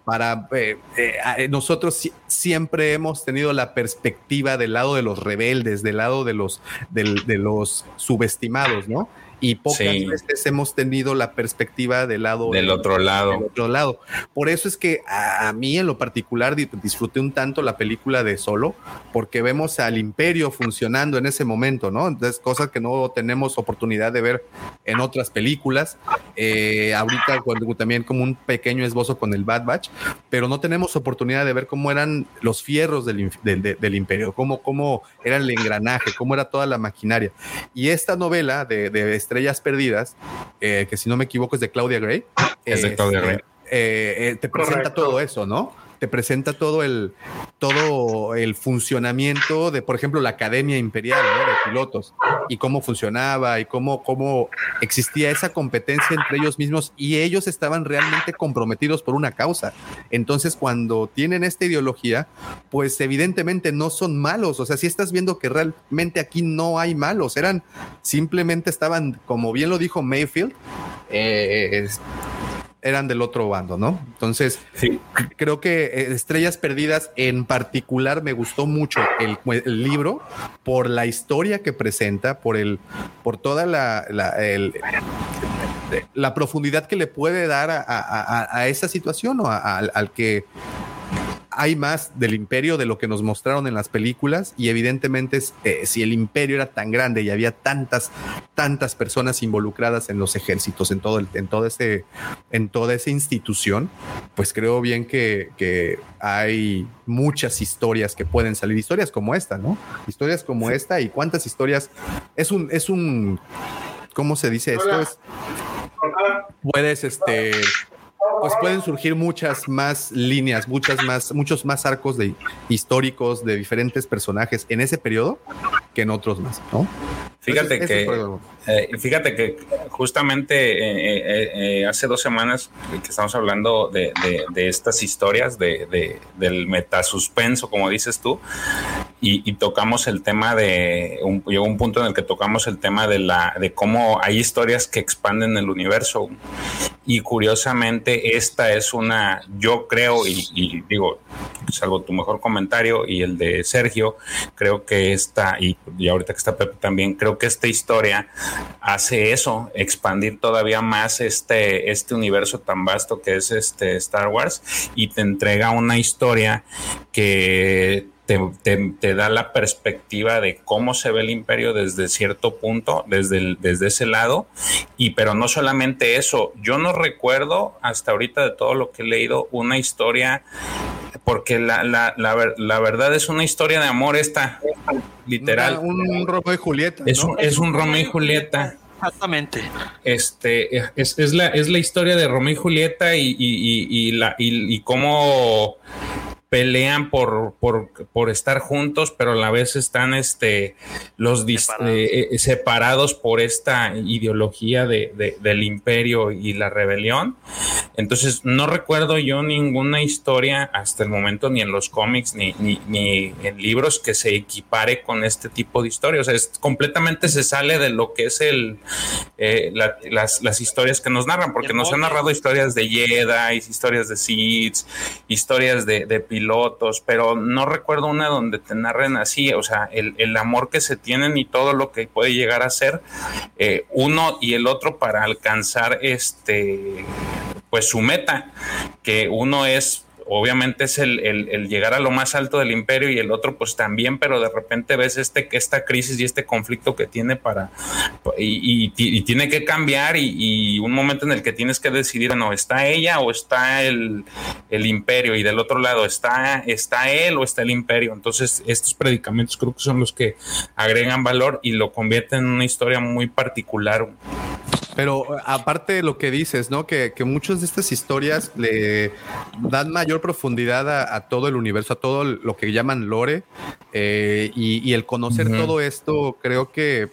para eh, eh, nosotros si- siempre hemos tenido la perspectiva del lado de los rebeldes, del lado de los, de los subestimados, ¿no? Y pocas Sí. veces hemos tenido la perspectiva del lado Del otro lado. del otro lado. Por eso es que a, a mí en lo particular di- disfruté un tanto la película de Solo, porque vemos al imperio funcionando en ese momento, ¿no? Entonces, cosas que no tenemos oportunidad de ver en otras películas. eh, ahorita cuando, también como un pequeño esbozo con el Bad Batch, pero no tenemos oportunidad de ver cómo eran los fierros del, del- de- del imperio, cómo, cómo era el engranaje, cómo era toda la maquinaria. Y esta novela de, de Estrellas Perdidas, eh, que si no me equivoco es de Claudia Gray, Es de Claudia Gray. eh, eh, te presenta Correcto. todo eso, ¿no? Te presenta todo el, todo el funcionamiento de, por ejemplo, la Academia Imperial de Pilotos y cómo funcionaba y cómo, cómo existía esa competencia entre ellos mismos y ellos estaban realmente comprometidos por una causa. Entonces, cuando tienen esta ideología, pues evidentemente no son malos. O sea, si estás viendo que realmente aquí no hay malos, eran simplemente estaban, como bien lo dijo Mayfield, eh, es- eran del otro bando, ¿no? Entonces, Sí. creo que eh, Estrellas Perdidas en particular me gustó mucho el, el libro por la historia que presenta, por el, por toda la, la, el- la profundidad que le puede dar a, a- a- esa situación o a- al que hay más del imperio de lo que nos mostraron en las películas y evidentemente eh, si el imperio era tan grande y había tantas tantas personas involucradas en los ejércitos en todo el, en todo ese en toda esa institución pues creo bien que, que hay muchas historias que pueden salir historias como esta no historias como esta y cuántas historias es un es un cómo se dice esto es puedes este pues pueden surgir muchas más líneas, muchas más, muchos más arcos de históricos de diferentes personajes en ese periodo que en otros más, ¿no? Fíjate Entonces, que, eh, fíjate que justamente eh, eh, eh, hace dos semanas que estamos hablando de, de- de estas historias de, de- del metasuspenso, como dices tú, y, y tocamos el tema de un, llegó un punto en el que tocamos el tema de la de cómo hay historias que expanden el universo y curiosamente esta es una yo creo y, digo salvo tu mejor comentario y el de Sergio creo que esta y, y ahorita que está Pepe también creo que esta historia hace eso expandir todavía más este este universo tan vasto que es este Star Wars y te entrega una historia que te, te- te da la perspectiva de cómo se ve el imperio desde cierto punto, desde, el- desde ese lado, y pero no solamente eso, yo no recuerdo hasta ahorita de todo lo que he leído una historia, porque la, la, la, la verdad es una historia de amor esta, literal. Un, un Romeo y Julieta. Es ¿no? un, es un Romeo y Julieta. Exactamente. Este es, es la, es la historia de Romeo y Julieta y, y- y- y la, y, y cómo pelean por, por, por estar juntos, pero a la vez están este, los Separados. eh, eh, separados por esta ideología de, de- del imperio y la rebelión. Entonces, no recuerdo yo ninguna historia hasta el momento, ni en los cómics, ni, ni, ni en libros, que se equipare con este tipo de historias. O sea, es, completamente se sale de lo que es el, eh, la- las, las historias que nos narran, porque nos han narrado historias de Jedi, historias de Sith, historias de, de pilotos, pero no recuerdo una donde te narren así, o sea, el, el amor que se tienen y todo lo que puede llegar a ser eh, uno y el otro para alcanzar este, pues su meta, que uno es obviamente es el, el- llegar a lo más alto del imperio y el otro pues también, pero de repente ves este, esta crisis y este conflicto que tiene para y, y- tiene que cambiar y, y un momento en el que tienes que decidir, bueno, está ella o está el, el imperio y del otro lado está, está él o está el imperio. Entonces estos predicamentos creo que son los que agregan valor y lo convierten en una historia muy particular. Pero eh, aparte de lo que dices, ¿no? Que, que muchas de estas historias le dan mayor profundidad a, a todo el universo, a todo lo que llaman lore. eh, y, y el conocer todo esto, creo que,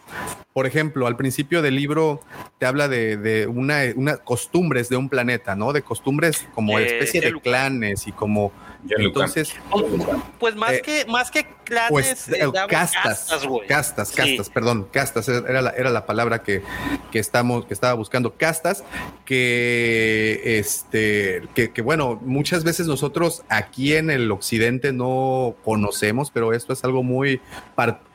por ejemplo, al principio del libro te habla de, de una, una costumbres de un planeta, ¿no? De costumbres como Eh, especie de clanes y como. Entonces, Pues más Eh, que más que clanes, pues eh, castas, castas, Sí. castas, perdón, castas era la, era la palabra que, que estamos, que estaba buscando, castas, que este, que, que, bueno, muchas veces nosotros aquí en el occidente no conocemos, pero esto es algo muy,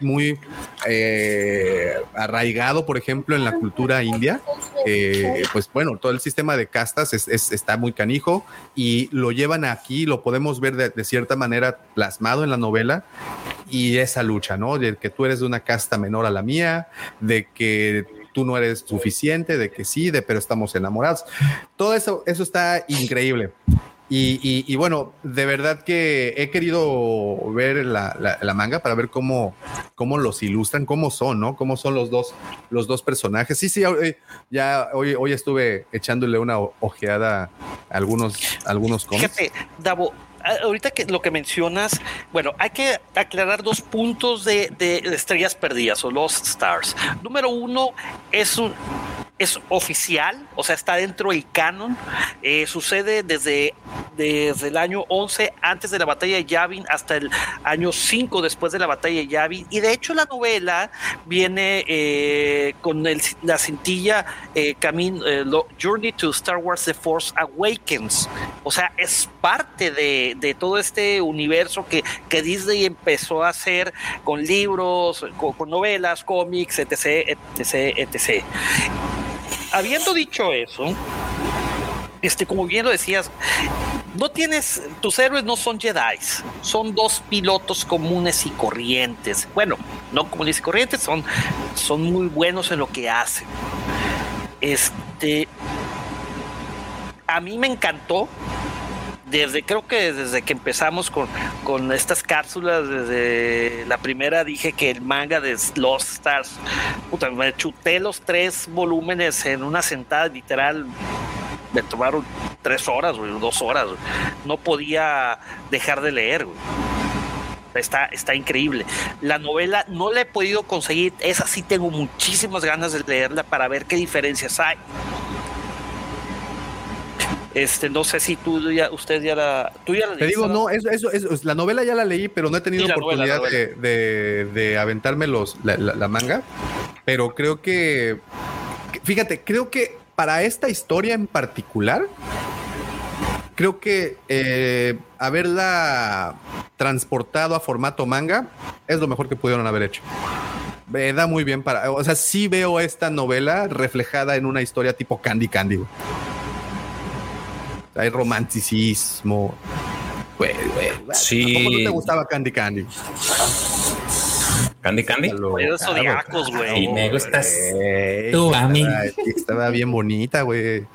muy eh, arraigado, por ejemplo, en la cultura india. Eh, pues bueno, todo el sistema de castas es- es- está muy canijo y lo llevan aquí, lo podemos ver de, de cierta manera plasmado en la novela y esa lucha, ¿no? De que tú eres de una casta menor a la mía, de que tú no eres suficiente, de que sí, de pero estamos enamorados. Todo eso, eso está increíble. Y, bueno, de verdad que he querido ver la, la, manga para ver cómo, cómo los ilustran, cómo son, ¿no? Cómo son los dos, los dos personajes. Sí, sí, ya hoy, hoy estuve echándole una ojeada a algunos, algunos cómics. Fíjate, Davo, ahorita que lo que mencionas, bueno, hay que aclarar dos puntos de, de estrellas perdidas o Lost Stars. Número uno, es un es oficial, o sea, está dentro del canon. Eh, sucede desde, desde el año 11 antes de la batalla de Yavin hasta el año 5 después de la batalla de Yavin. Y de hecho la novela viene eh, con la cintilla eh, Journey to Star Wars The Force Awakens. O sea, es parte de, todo este universo que, que, Disney empezó a hacer con libros, con, con novelas, cómics, etc, etc, etc habiendo dicho eso, este, como bien lo decías, no tienes, tus héroes no son Jedi, son dos pilotos comunes y corrientes. Bueno, no comunes y corrientes, son, son muy buenos en lo que hacen. Este, a mí me encantó desde creo que desde que empezamos con, con estas cápsulas, desde la primera dije que el manga de Lost Stars, puta, me chuté los tres volúmenes en una sentada literal. Me tomaron tres horas, o dos horas. No podía dejar de leer, Está, está increíble. La novela no la he podido conseguir. Esa sí tengo muchísimas ganas de leerla para ver qué diferencias hay. Este, no sé si tú ya, usted ya la, tú ya la Te digo, no, eso, eso, eso, la novela ya la leí, pero no he tenido oportunidad de, de, aventarme los, la, manga. Pero creo que, fíjate, creo que para esta historia en particular, creo que eh, haberla transportado a formato manga es lo mejor que pudieron haber hecho. Me da muy bien para, o sea, sí veo esta novela reflejada en una historia tipo Candy Candy hay romanticismo. Güey, güey. Sí. ¿Cómo no te gustaba Candy Candy? Candy Candy. Los zodiacos, güey. Y me gustas tú a mí. Estaba bien bonita, güey.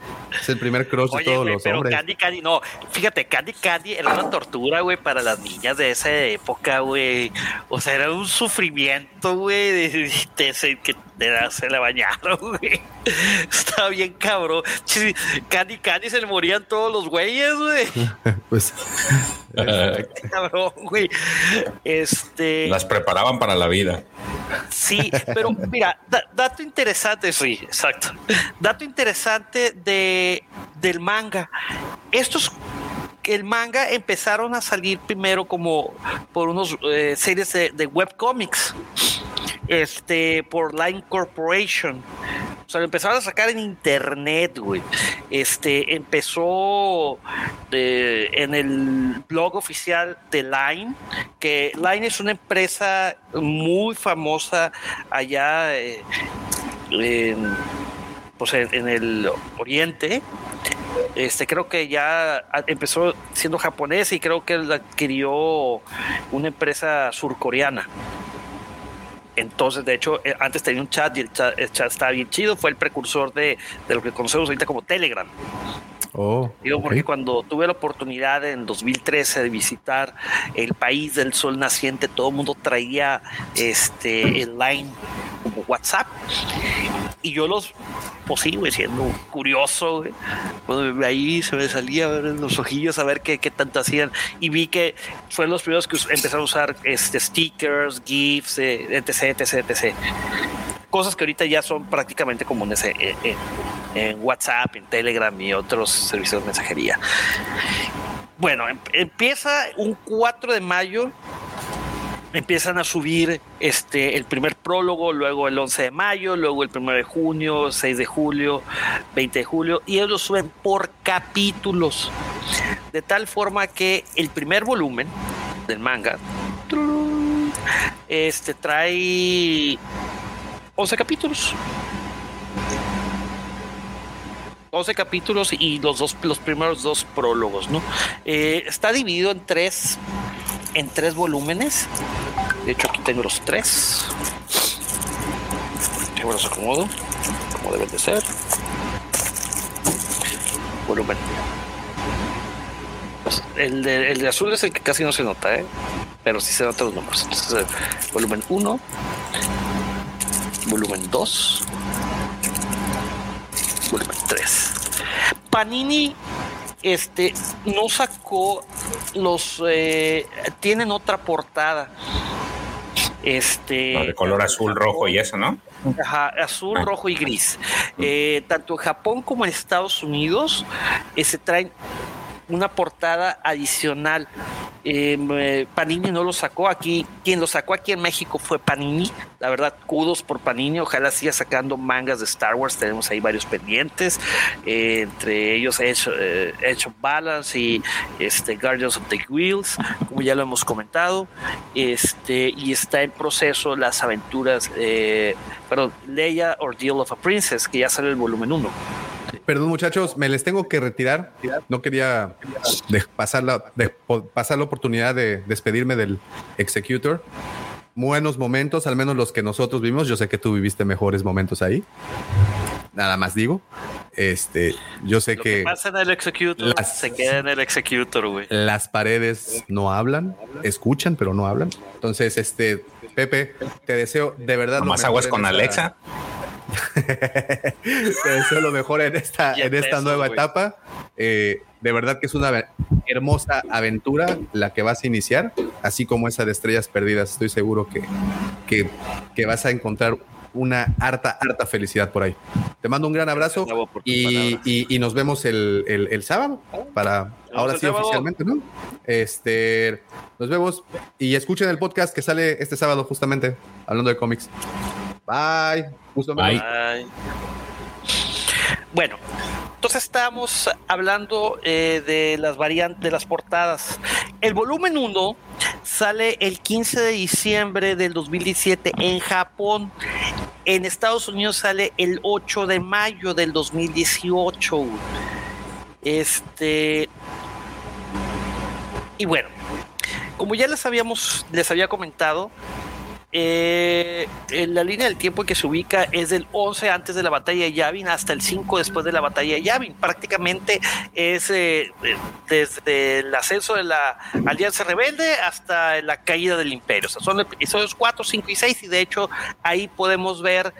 Es el primer crush de todos los pero Candy Candy, no. Fíjate, Candy Candy era una tortura, güey, para las niñas de esa época, güey. O sea, era un sufrimiento, güey, de, que se le bañaron, güey. Estaba bien cabrón. Candy Candy se le morían todos los güeyes, güey. pues. cabrón, güey. Este. Las preparaban para la vida. Sí, pero mira, dato interesante, sí, exacto. Dato interesante de, del manga. Estos el manga empezaron a salir primero como por unos eh, series de, de webcomics este, por Line Corporation. O sea, lo empezaron a sacar en internet, güey. Este, empezó en el blog oficial de Line, que Line es una empresa muy famosa allá eh, en, pues en, el oriente. Este, creo que ya empezó siendo japonés y creo que la adquirió una empresa surcoreana. Entonces, de hecho, eh, antes tenía un chat y el chat, estaba bien chido. Fue el precursor de, lo que conocemos ahorita como Telegram. Oh, Digo, porque cuando tuve la oportunidad en 2013 de visitar el país del sol naciente, todo el mundo traía este el line como WhatsApp. Y yo los, pues sí, siendo curioso, Cuando ahí se me salía a los ojillos a ver qué, qué tanto hacían. Y vi que fueron los primeros que empezaron a usar este, stickers, GIFs, etc, etc, etc. Cosas que ahorita ya son prácticamente comunes en, en WhatsApp, en Telegram y otros servicios de mensajería. Bueno, em, empieza un 4 de mayo empiezan a subir este el primer prólogo, luego el 11 de mayo, luego el 1 de junio, 6 de julio, 20 de julio, y ellos lo suben por capítulos. De tal forma que el primer volumen del manga este trae 11 capítulos. 11 capítulos y los dos los primeros dos prólogos, ¿no? Eh, está dividido en tres en tres volúmenes. De hecho, aquí tengo los tres. Déjame los acomodo, como deben de ser. Volumen. El, de, el de azul es el que casi no se nota, ¿eh? pero sí se notan los números. Entonces, eh, volumen 1, volumen 2, volumen 3. Panini este no sacó los eh, tienen otra portada este No, de color azul, rojo y eso, ¿no? Ajá, azul, Ah. rojo y gris. Eh, tanto en Japón como en Estados Unidos eh, se traen una portada adicional. Eh, eh, Panini no lo sacó aquí. Quien lo sacó aquí en México fue Panini. La verdad, kudos por Panini. Ojalá siga sacando mangas de Star Wars. Tenemos ahí varios pendientes. eh, entre ellos eh, Edge of Balance y este, Guardians of the Wheels, como ya lo hemos comentado. Este, y está en proceso las aventuras, perdón, Leia Ordeal of a Princess, que ya sale el volumen 1. Perdón, muchachos, me les tengo que retirar. No quería de- pasar, la, de- pasar la oportunidad de despedirme del Executor. Buenos momentos, al menos los que nosotros vimos. Yo sé que tú viviste mejores momentos ahí. Nada más digo. Este, yo sé Lo que que pasa en el Executor Las- se queda en el Executor, güey. las paredes no hablan, escuchan, pero no hablan. Entonces, este, Pepe, te deseo de verdad. Más aguas con Alexa. Te deseo lo mejor en esta, en esta nueva etapa. Eh, de verdad que es una hermosa aventura la que vas a iniciar, así como esa de Estrellas Perdidas. Estoy seguro que, que, que vas a encontrar una harta, harta felicidad por ahí. Te mando un gran abrazo y, y- y nos vemos el, el- el sábado para ahora sí sábado. oficialmente, ¿no? Este, nos vemos y escuchen el podcast que sale este sábado justamente hablando de cómics. Bye. Gusto Bye. Bueno, entonces estamos hablando eh, de las variantes de las portadas. El volumen 1 sale el 15 de diciembre del 2017 en Japón. En Estados Unidos sale el 8 de mayo del 2018. Este. Y bueno, como ya les habíamos, les había comentado, eh, en la línea del tiempo que se ubica es del 11 antes de la batalla de Yavin hasta el 5 después de la batalla de Yavin. Prácticamente es eh, eh, desde el ascenso de la Alianza Rebelde hasta la caída del Imperio. Son episodios 4, 5 y 6 y de hecho ahí podemos ver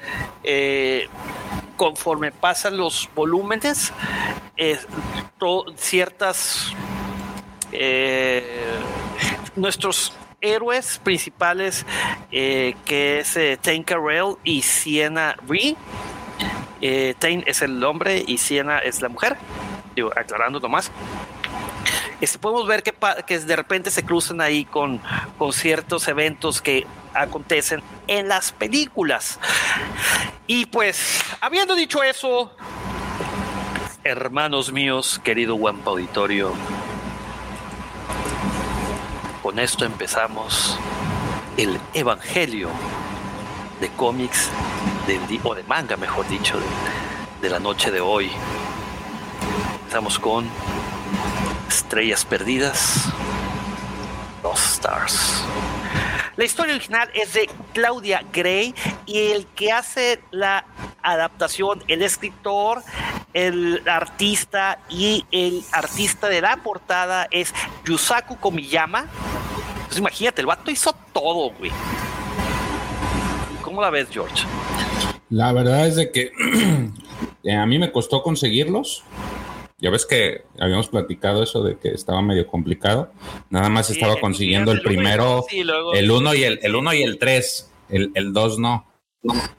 conforme pasan los volúmenes ciertas nuestros héroes principales eh, que es eh, Tain Carell y Sienna Ree. Eh, Tain es el hombre y Sienna es la mujer. Digo, aclarando nomás. Este, podemos ver que, de repente se cruzan ahí con, con ciertos eventos que acontecen en las películas. Y pues, habiendo dicho eso, hermanos míos, querido Wampa Auditorio, con esto empezamos el evangelio de cómics del o de manga, mejor dicho, de, la noche de hoy. Estamos con Estrellas Perdidas, Lost Stars. La historia original es de Claudia Gray y el que hace la adaptación, el escritor, el artista y el artista de la portada es Yusaku Komiyama. Pues imagínate, el vato hizo todo, güey. ¿Cómo la ves, George? La verdad es de que eh, a mí me costó conseguirlos. Ya ves que habíamos platicado eso de que estaba medio complicado. Nada más estaba consiguiendo el primero, dos, y luego- el uno y el, el uno y el tres. El, el dos no.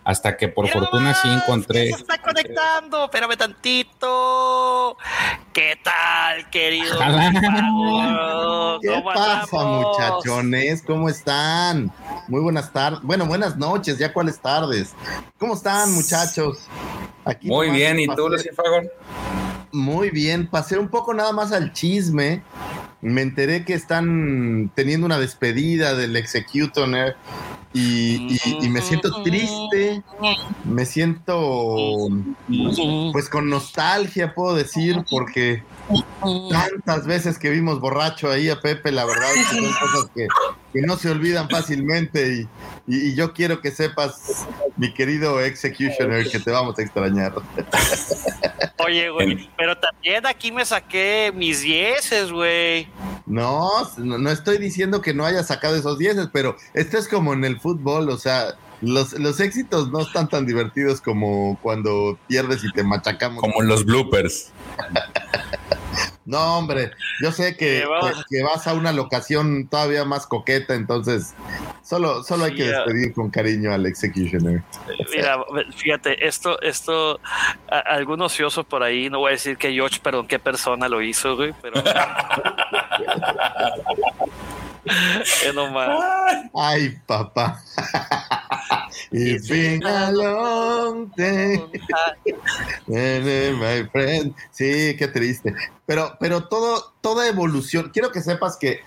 Hasta que por fortuna sí encontré. Se está conectando, espérame tantito. ¿Qué tal, querido? ¿Qué ¿Cómo pasa, muchachones? ¿Cómo están? Muy buenas tardes. Bueno, buenas noches, ya cuáles tardes. ¿Cómo están, muchachos? Aquí Muy bien, ¿y tú, Lucifago? Muy bien, pasé un poco nada más al chisme. Me enteré que están teniendo una despedida del Executioner y, y- y me siento triste, me siento pues con nostalgia, puedo decir, porque tantas veces que vimos borracho ahí a Pepe, la verdad es que son cosas que, que no se olvidan fácilmente Y, y yo quiero que sepas, mi querido Executioner, que te vamos a extrañar. Oye, güey, pero también aquí me saqué mis dieces, güey. No, no no estoy diciendo que no haya sacado esos dieces, pero esto es como en el fútbol, o sea, los, los éxitos no están tan divertidos como cuando pierdes y te machacamos. Como los bloopers. No, hombre, yo sé que, Sí, vamos. que- vas a una locación todavía más coqueta, entonces solo, solo hay que despedir con cariño al Executioner. Mira, fíjate, esto, esto, a- algún ocioso por ahí, no voy a decir que George, perdón, qué persona lo hizo, güey, pero. Es nomás. Ay, papá. It's been a long day, my friend. Sí, qué triste. Pero, pero todo, toda evolución, quiero que sepas que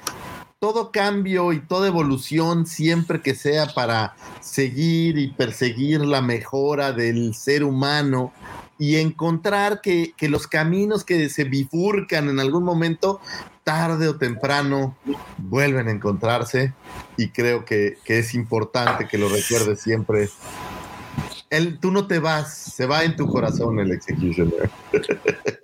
todo cambio y toda evolución, siempre que sea para seguir y perseguir la mejora del ser humano y encontrar que, que los caminos que se bifurcan en algún momento, tarde o temprano, vuelven a encontrarse y creo que, que es importante que lo recuerdes siempre. Él, tú no te vas, se va en tu corazón el Executioner.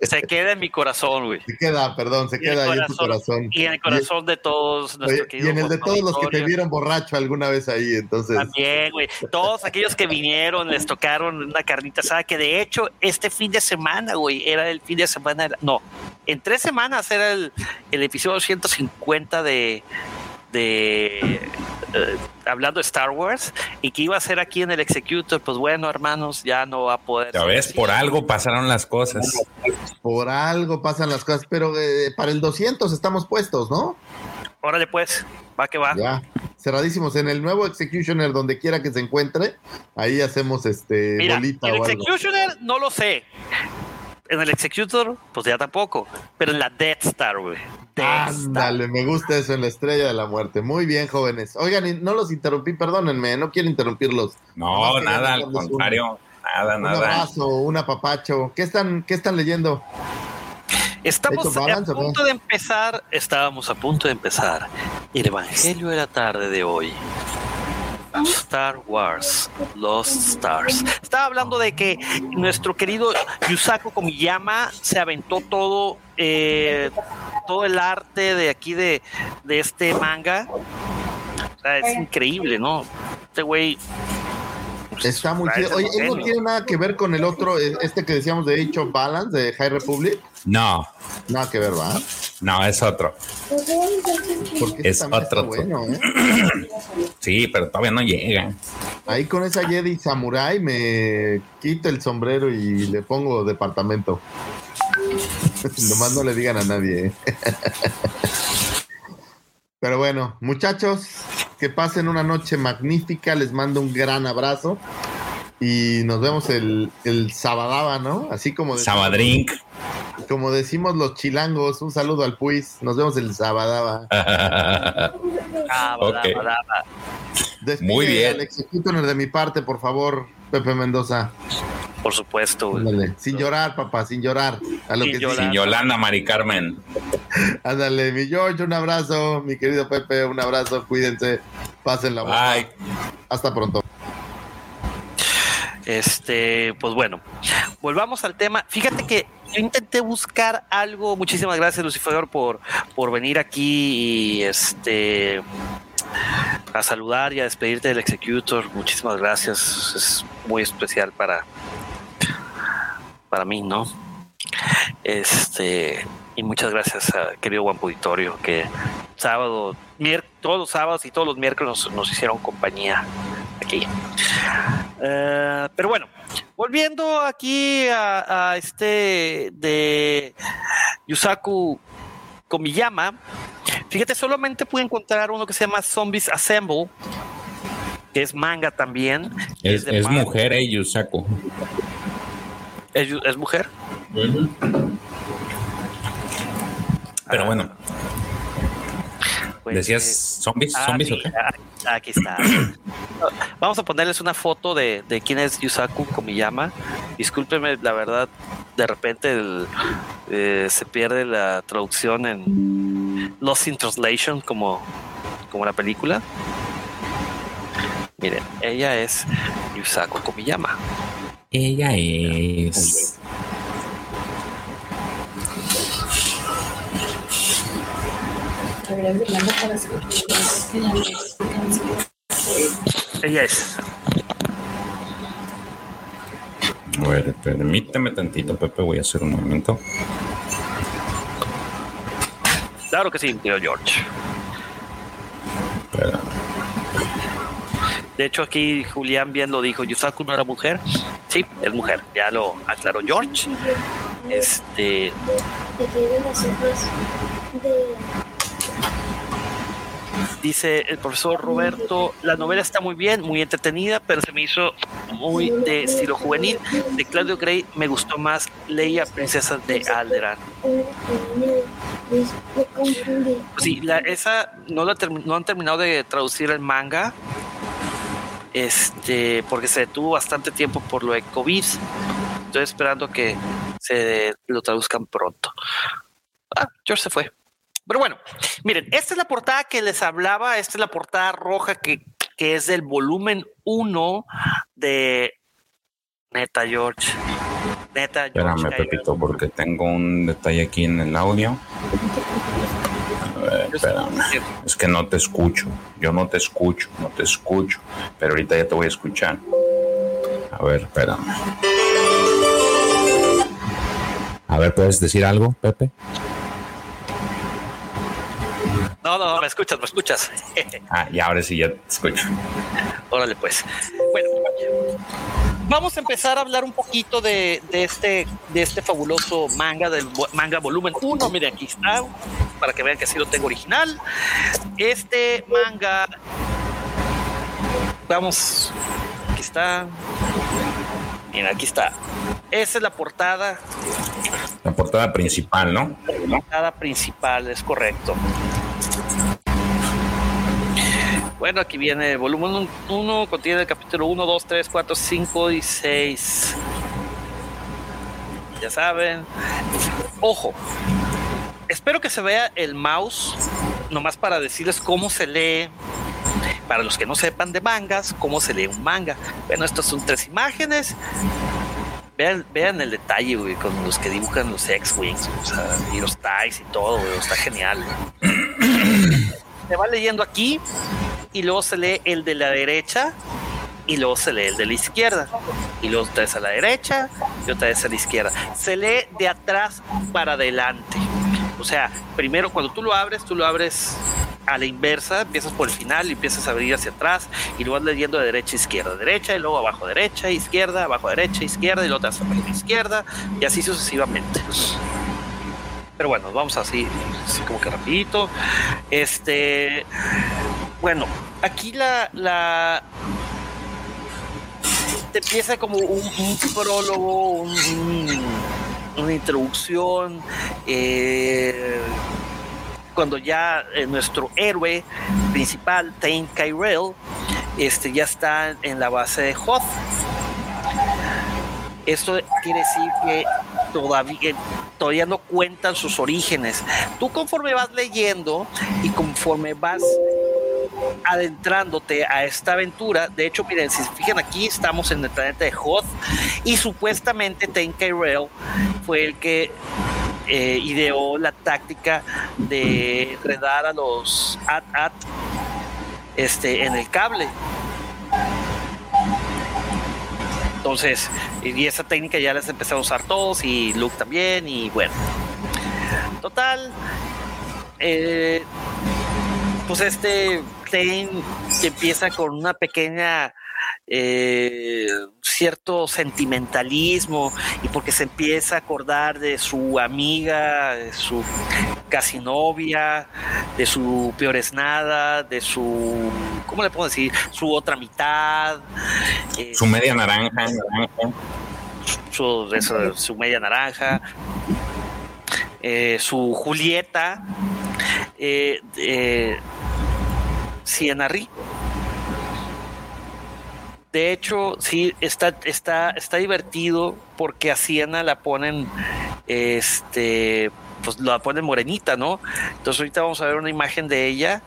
Se queda en mi corazón, güey. Se queda, perdón, se Y queda ahí en tu corazón. Y en el corazón de todos. Oye, y en el de todos los que te vieron borracho alguna vez ahí, entonces. También, güey. Todos aquellos que vinieron, les tocaron una carnita asada, que de hecho este fin de semana, güey, era el fin de semana. No, en tres semanas era el, el episodio 150 de. De eh, hablando de Star Wars y que iba a ser aquí en el Executor, pues bueno, hermanos, ya no va a poder. Ya ser ves, así. por algo pasaron las cosas. Por algo pasan las cosas, pero eh, para el 200 estamos puestos, ¿no? Órale, pues, va que va. Ya, cerradísimos. En el nuevo Executioner, donde quiera que se encuentre, ahí hacemos este Mira, bolita el o algo. Executioner no lo sé. En el Executor, pues ya tampoco. Pero en la Death Star, güey. Death Star. Ándale, me gusta eso en la estrella de la muerte. Muy bien, jóvenes. Oigan, y no los interrumpí, perdónenme, no quiero interrumpirlos. No, nada, al un- contrario. Nada, Un nada. abrazo, un apapacho. ¿Qué están, qué están leyendo? Estamos ¿Hecho a punto de empezar, estábamos a punto de empezar el Evangelio de la tarde de hoy. Star Wars, Lost Stars. Estaba hablando de que nuestro querido Yusaku Komiyama se aventó todo, eh, todo el arte de aquí de, de este manga. O sea, es increíble, ¿no? Este güey. Pues, Está muy chido. Oye, ¿él no tiene nada que ver con el otro, eh, este que decíamos de Age of Balance, de High Republic? No, Nada que ver, ¿va? no, es otro. Porque Es otro. bueno, ¿eh? Sí, pero todavía no llega. Ahí con esa Jedi Samurai me quito el sombrero y le pongo departamento. Nomás no le digan a nadie. ¿eh? Pero bueno, muchachos, que pasen una noche magnífica. Les mando un gran abrazo. Y nos vemos el, el sabadaba, ¿no? Así como decimos, Sabadrink. como decimos los chilangos. Un saludo al Puis. Nos vemos el sabadaba. Ok. badaba, badaba. Despide Muy bien. Executioner de mi parte, por favor, Pepe Mendoza. Por supuesto. Ándale, sin llorar, papá, sin llorar. A lo Sin que sí. llorar. Sin Yolanda, Mari Carmen. Ándale, mi George, un abrazo. Mi querido Pepe, un abrazo. Cuídense. Pasen la. Bye. Hasta pronto. Este, pues bueno, volvamos al tema. Fíjate que yo intenté buscar algo. Muchísimas gracias, Lucifer, por, por venir aquí y este a saludar y a despedirte del Executor. Muchísimas gracias. Es muy especial para, para mí, ¿no? Este, y muchas gracias a querido Juan Auditorio, que sábado, todos los sábados y todos los miércoles nos, nos hicieron compañía aquí. Eh, pero bueno, volviendo aquí a, a este de Yusaku Komiyama, fíjate, solamente pude encontrar uno que se llama Zombies Assemble, que es manga también. Es, mujer, eh, Yusaku. ¿Es, es mujer. Pero bueno, Pues, decías eh, zombies, Ah, zombies o qué? ah, Aquí está. Vamos a ponerles una foto de, de quién es Yusaku Komiyama. Discúlpeme, la verdad, de repente el, eh, se pierde la traducción en Lost in Translation como, como la película. Miren, ella es Yusako Komiyama. Ella es. Ella es. A ver, permíteme tantito, Pepe. Voy a hacer un momento. Claro que sí, tío George. Espera. De hecho, aquí Julián bien lo dijo. Yusaku no era mujer. Sí, es mujer. Ya lo aclaró George. Este, dice el profesor Roberto, la novela está muy bien, muy entretenida, pero se me hizo muy de estilo juvenil. De Claudio Gray me gustó más Leia, princesa de Alderan. confundí. Sí, la, esa no, la no han terminado de traducir el manga. Este, porque se detuvo bastante tiempo por lo de COVID. Estoy esperando que se lo traduzcan pronto. Ah, George se fue. Pero bueno, miren, esta es la portada que les hablaba. Esta es la portada roja que, que es del volumen 1 de Neta George. Neta George. Espérame. Pepito, porque tengo un detalle aquí en el audio. Espérame. Es que no te escucho. Yo no te escucho, no te escucho. Pero ahorita ya te voy a escuchar. A ver, espérame. A ver, ¿puedes decir algo, Pepe? No, no, no, me escuchas, me escuchas. Ah, y ahora sí ya te escucho. Órale, pues. Bueno, vamos a empezar a hablar un poquito de, de este, de este fabuloso manga, del manga volumen 1. Miren, aquí está, para que vean que sí lo tengo original. Este manga, vamos, aquí está. Miren, aquí está. Esa es la portada, La portada principal, ¿no? la portada principal, es correcto. Bueno, aquí viene el volumen 1, contiene el capítulo 1, 2, 3, 4, 5 y 6. Ya saben. Ojo, espero que se vea el mouse, nomás para decirles cómo se lee. Para los que no sepan de mangas, cómo se lee un manga. Bueno, estas son tres imágenes. Vean, vean el detalle, güey, con los que dibujan los X-Wings, o sea, y los TIEs y todo, güey, está genial. Se va leyendo aquí y luego se lee el de la derecha y luego se lee el de la izquierda y luego otra vez a la derecha y otra vez a la izquierda. Se lee de atrás para adelante. O sea, primero cuando tú lo abres, tú lo abres a la inversa, empiezas por el final y empiezas a abrir hacia atrás y lo vas leyendo de derecha a izquierda, derecha y luego abajo derecha, izquierda, abajo derecha, izquierda y luego vez abajo izquierda y así sucesivamente. Pero bueno, vamos así, así como que rapidito. Este, bueno, aquí la, la te empieza como un, prólogo, un- una introducción. eh, cuando ya eh, nuestro héroe principal, Tain Kyrell, este, ya está en la base de Hoth. Esto quiere decir que todavía, todavía no cuentan sus orígenes. Tú conforme vas leyendo y conforme vas adentrándote a esta aventura, de hecho, miren, si se fijan aquí, estamos en el planeta de Hoth y supuestamente Tain Kyrell fue el que eh, ideó la táctica de enredar a los AT-AT este, en el cable. Entonces, y esa técnica ya las empezó a usar todos y Luke también y bueno. Total, eh, pues este Tain empieza con una pequeña eh, cierto sentimentalismo y porque se empieza a acordar de su amiga, de su casi novia, de su peor es nada, de su, ¿cómo le puedo decir? Su otra mitad. eh, Su media naranja, naranja. su, media naranja, eh, su Julieta, eh, eh, Siena Ri. De hecho, sí, está, está, está divertido porque a Siena la ponen, este, pues la ponen morenita, ¿no? Entonces ahorita vamos a ver una imagen de ella.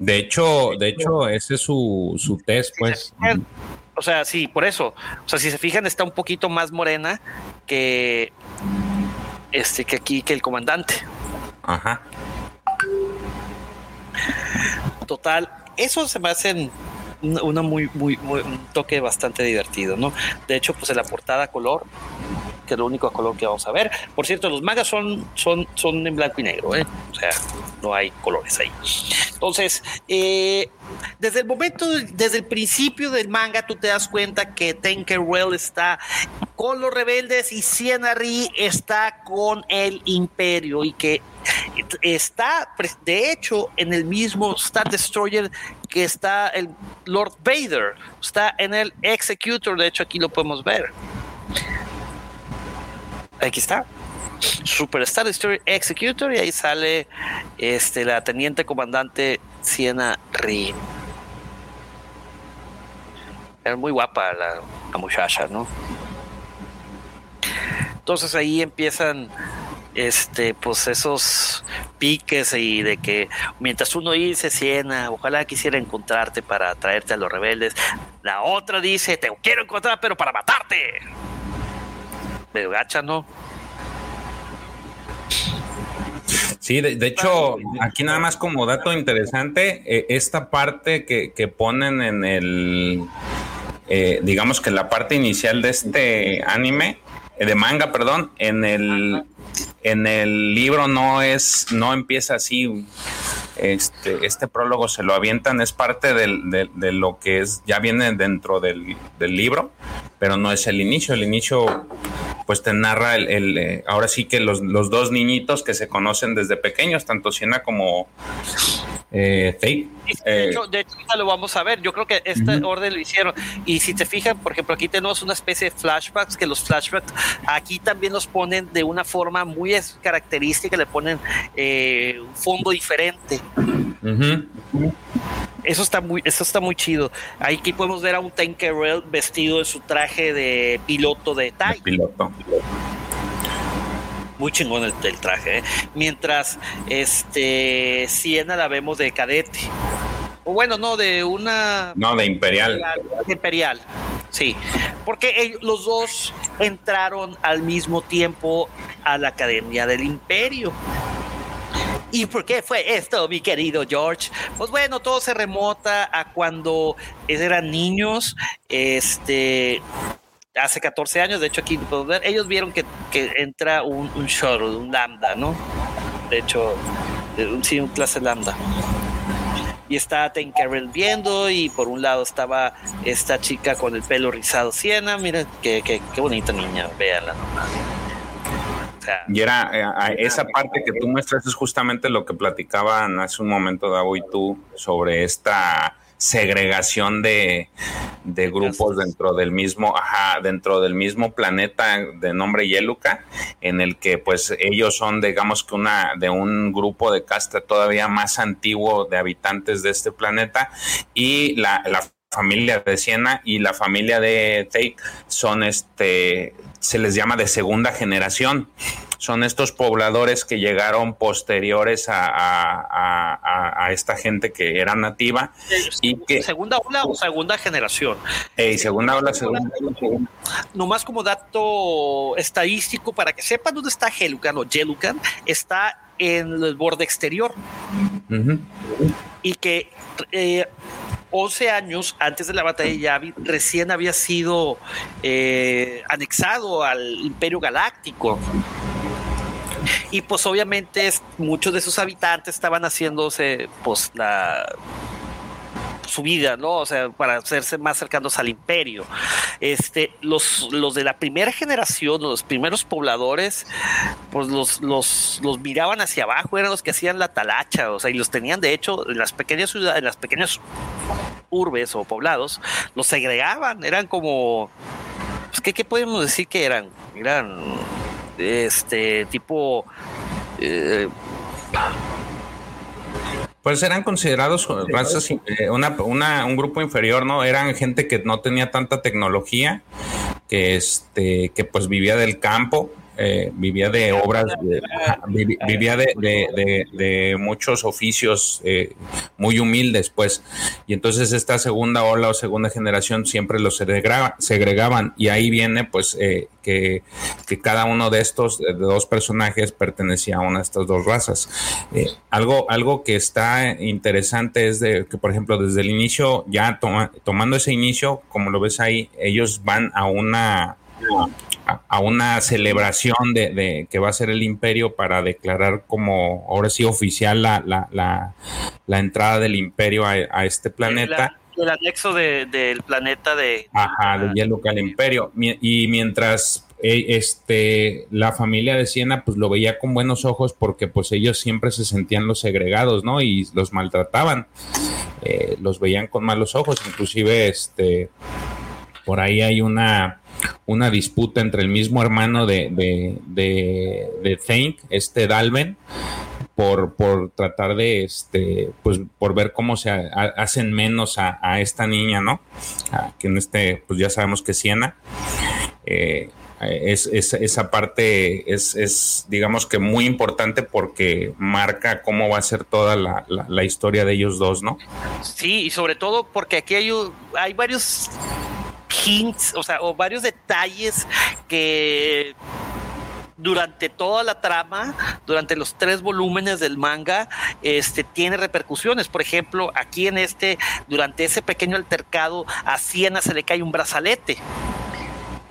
De hecho, de hecho, ese es su, su test, pues. O sea, sí, por eso. O sea, si se fijan, está un poquito más morena que este que aquí que el comandante. Ajá. Total, eso se me hace un toque bastante divertido, ¿no? De hecho, pues en la portada color, que es lo único color que vamos a ver. Por cierto, los mangas son, son, son en blanco y negro, ¿eh? O sea, no hay colores ahí. Entonces, eh, desde el momento, desde el principio del manga, tú te das cuenta que Tenkerwell está con los rebeldes y Sienna Ri está con el imperio y que está, de hecho, en el mismo Star Destroyer que está el Lord Vader, está en el Executor, de hecho aquí lo podemos ver. Aquí está. Super Star Destroyer Executor y ahí sale este la teniente comandante Sienna Ri. Era muy guapa la, la muchacha, ¿no? Entonces ahí empiezan este pues esos piques y de que mientras uno dice Siena, ojalá quisiera encontrarte para traerte a los rebeldes, la otra dice te quiero encontrar pero para matarte. Medio gacha, ¿no? Sí, de, de hecho, aquí nada más como dato interesante, eh, esta parte que, que ponen en el, eh, digamos que la parte inicial de este anime, eh, de manga, perdón, en el, en el libro no es, no empieza así. Este, este prólogo se lo avientan, es parte de, lo que es, ya viene dentro del libro, pero no es el inicio. El inicio, pues te narra el, el, eh, ahora sí que los, los dos niñitos que se conocen desde pequeños, tanto Siena como eh. De Eh, hecho, de hecho, lo vamos a ver. Yo creo que este orden lo hicieron. Y si te fijan, por ejemplo, aquí tenemos una especie de flashbacks, que los flashbacks aquí también los ponen de una forma muy característica, le ponen eh, un fondo diferente. ujú. Eso está muy, eso está muy chido. Aquí podemos ver a un Tankerel vestido en su traje de piloto de TIE. piloto. Muy chingón el, el traje. ¿eh? Mientras este Siena la vemos de cadete. O bueno, no, de una No, de Imperial. imperial. Sí, porque ellos, los dos entraron al mismo tiempo a la Academia del Imperio. ¿Y por qué fue esto, mi querido George? Pues bueno, todo se remota a cuando eran niños, este, hace 14 años, de hecho aquí podemos ver, ellos vieron que, que entra un, un shuttle, un lambda, ¿no? De hecho, eh, un- sí, un clase lambda y está Tinkerbell viendo y por un lado estaba esta chica con el pelo rizado Siena, mira qué, qué, qué bonita niña, véanla nomás. Sea, Y era eh, esa parte que tú muestras es justamente lo que platicaban hace un momento Davo y tú sobre esta segregación de, de grupos dentro del mismo, ajá, dentro del mismo planeta de nombre Yeluca, en el que pues ellos son, digamos que una, de un grupo de casta todavía más antiguo de habitantes de este planeta, y la, la familia de Siena y la familia de Take son este, se les llama de segunda generación. Son estos pobladores que llegaron posteriores a, a- a- a- a esta gente que era nativa y que, segunda ola o segunda generación. eh, segunda ola, segunda, Nomás como dato estadístico para que sepan dónde está Helucan o Yelucan, está en el borde exterior y que eh, 11 años antes de la batalla de Yavin recién había sido eh, anexado al Imperio Galáctico. Y pues obviamente muchos de sus habitantes estaban haciéndose pues la su vida, ¿no? O sea, para hacerse más cercanos al imperio. Este, los, los de la primera generación, los primeros pobladores, pues los, los, los miraban hacia abajo, eran los que hacían la talacha, o sea, y los tenían de hecho en las pequeñas ciudades, en las pequeñas urbes o poblados, los segregaban, eran como, pues, ¿qué, podemos decir que eran? Eran, este, tipo, eh, Pues eran considerados razas, eh, una, una- un grupo inferior, ¿no? Eran gente que no tenía tanta tecnología, que este, que pues vivía del campo eh, vivía de obras, de- vivía de, de- de- de muchos oficios eh, muy humildes, pues. Y entonces esta segunda ola o segunda generación siempre los segregaba- segregaban. Y ahí viene, pues, eh, que, que cada uno de estos de dos personajes pertenecía a una de estas dos razas. Algo, algo que está interesante es de que, por ejemplo, desde el inicio, ya toma- tomando ese inicio, como lo ves ahí, ellos van a una a, a una celebración de, de que va a ser el imperio para declarar como ahora sí oficial la, la, la, la entrada del imperio a, a este planeta. La- el anexo de- del planeta de. Ajá, de hielo al imperio. Y mientras eh, este, la familia de Siena pues lo veía con buenos ojos porque pues ellos siempre se sentían los segregados, ¿no? Y los maltrataban. Eh, los veían con malos ojos. Inclusive este, por ahí hay una, una disputa entre el mismo hermano de, de, de, de Thane, este Dalben, por, por tratar de, este, pues, por ver cómo se ha- ha- hacen menos a, a esta niña, ¿no? A- que en este, pues ya sabemos que es Siena. Eh, es, es- esa parte es, es, digamos que muy importante porque marca cómo va a ser toda la, la- la historia de ellos dos, ¿no? Sí, y sobre todo porque aquí hay, hay varios hints, o sea, o varios detalles que durante toda la trama, durante los tres volúmenes del manga, este tiene repercusiones. Por ejemplo, aquí en este, durante ese pequeño altercado, a Siena se le cae un brazalete.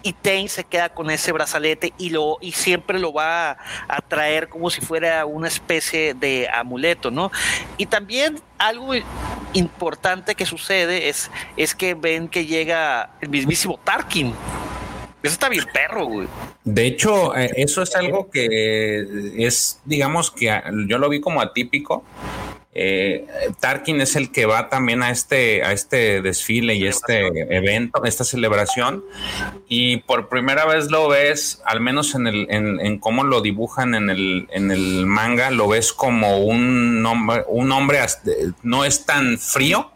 Y Tain se queda con ese brazalete y lo y siempre lo va a, traer como si fuera una especie de amuleto, ¿no? Y también algo importante que sucede es, es que ven que llega el mismísimo Tarkin. Eso está bien perro, güey. De hecho, eh, eso es algo que es, digamos que yo lo vi como atípico. Eh, Tarkin es el que va también a este, a este desfile y este evento, esta celebración, y por primera vez lo ves, al menos en, el, en, cómo lo dibujan en el, en el manga, lo ves como un hombre, un hombre hasta- no es tan frío,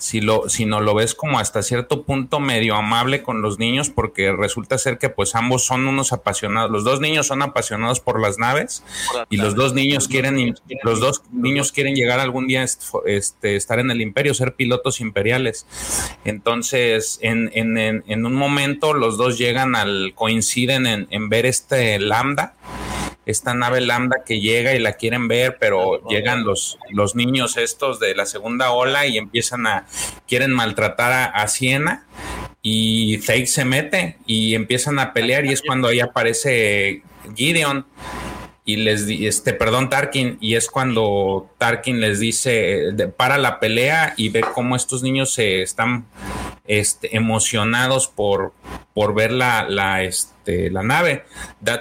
si lo, sino lo ves como hasta cierto punto medio amable con los niños, porque resulta ser que pues ambos son unos apasionados, los dos niños son apasionados por las naves y los dos niños quieren, los dos niños quieren llegar algún día este, estar en el imperio, ser pilotos imperiales. Entonces, en, en, en, en un momento los dos llegan al, coinciden en, en ver este lambda esta nave lambda que llega y la quieren ver, pero llegan los, los niños estos de la segunda ola y empiezan a, quieren maltratar a, a Siena y Fake se mete y empiezan a pelear y es cuando ahí aparece Gideon y les este, perdón, Tarkin, y es cuando Tarkin les dice, de, para la pelea y ve cómo estos niños se están este, emocionados por, por ver la, la, este, la nave.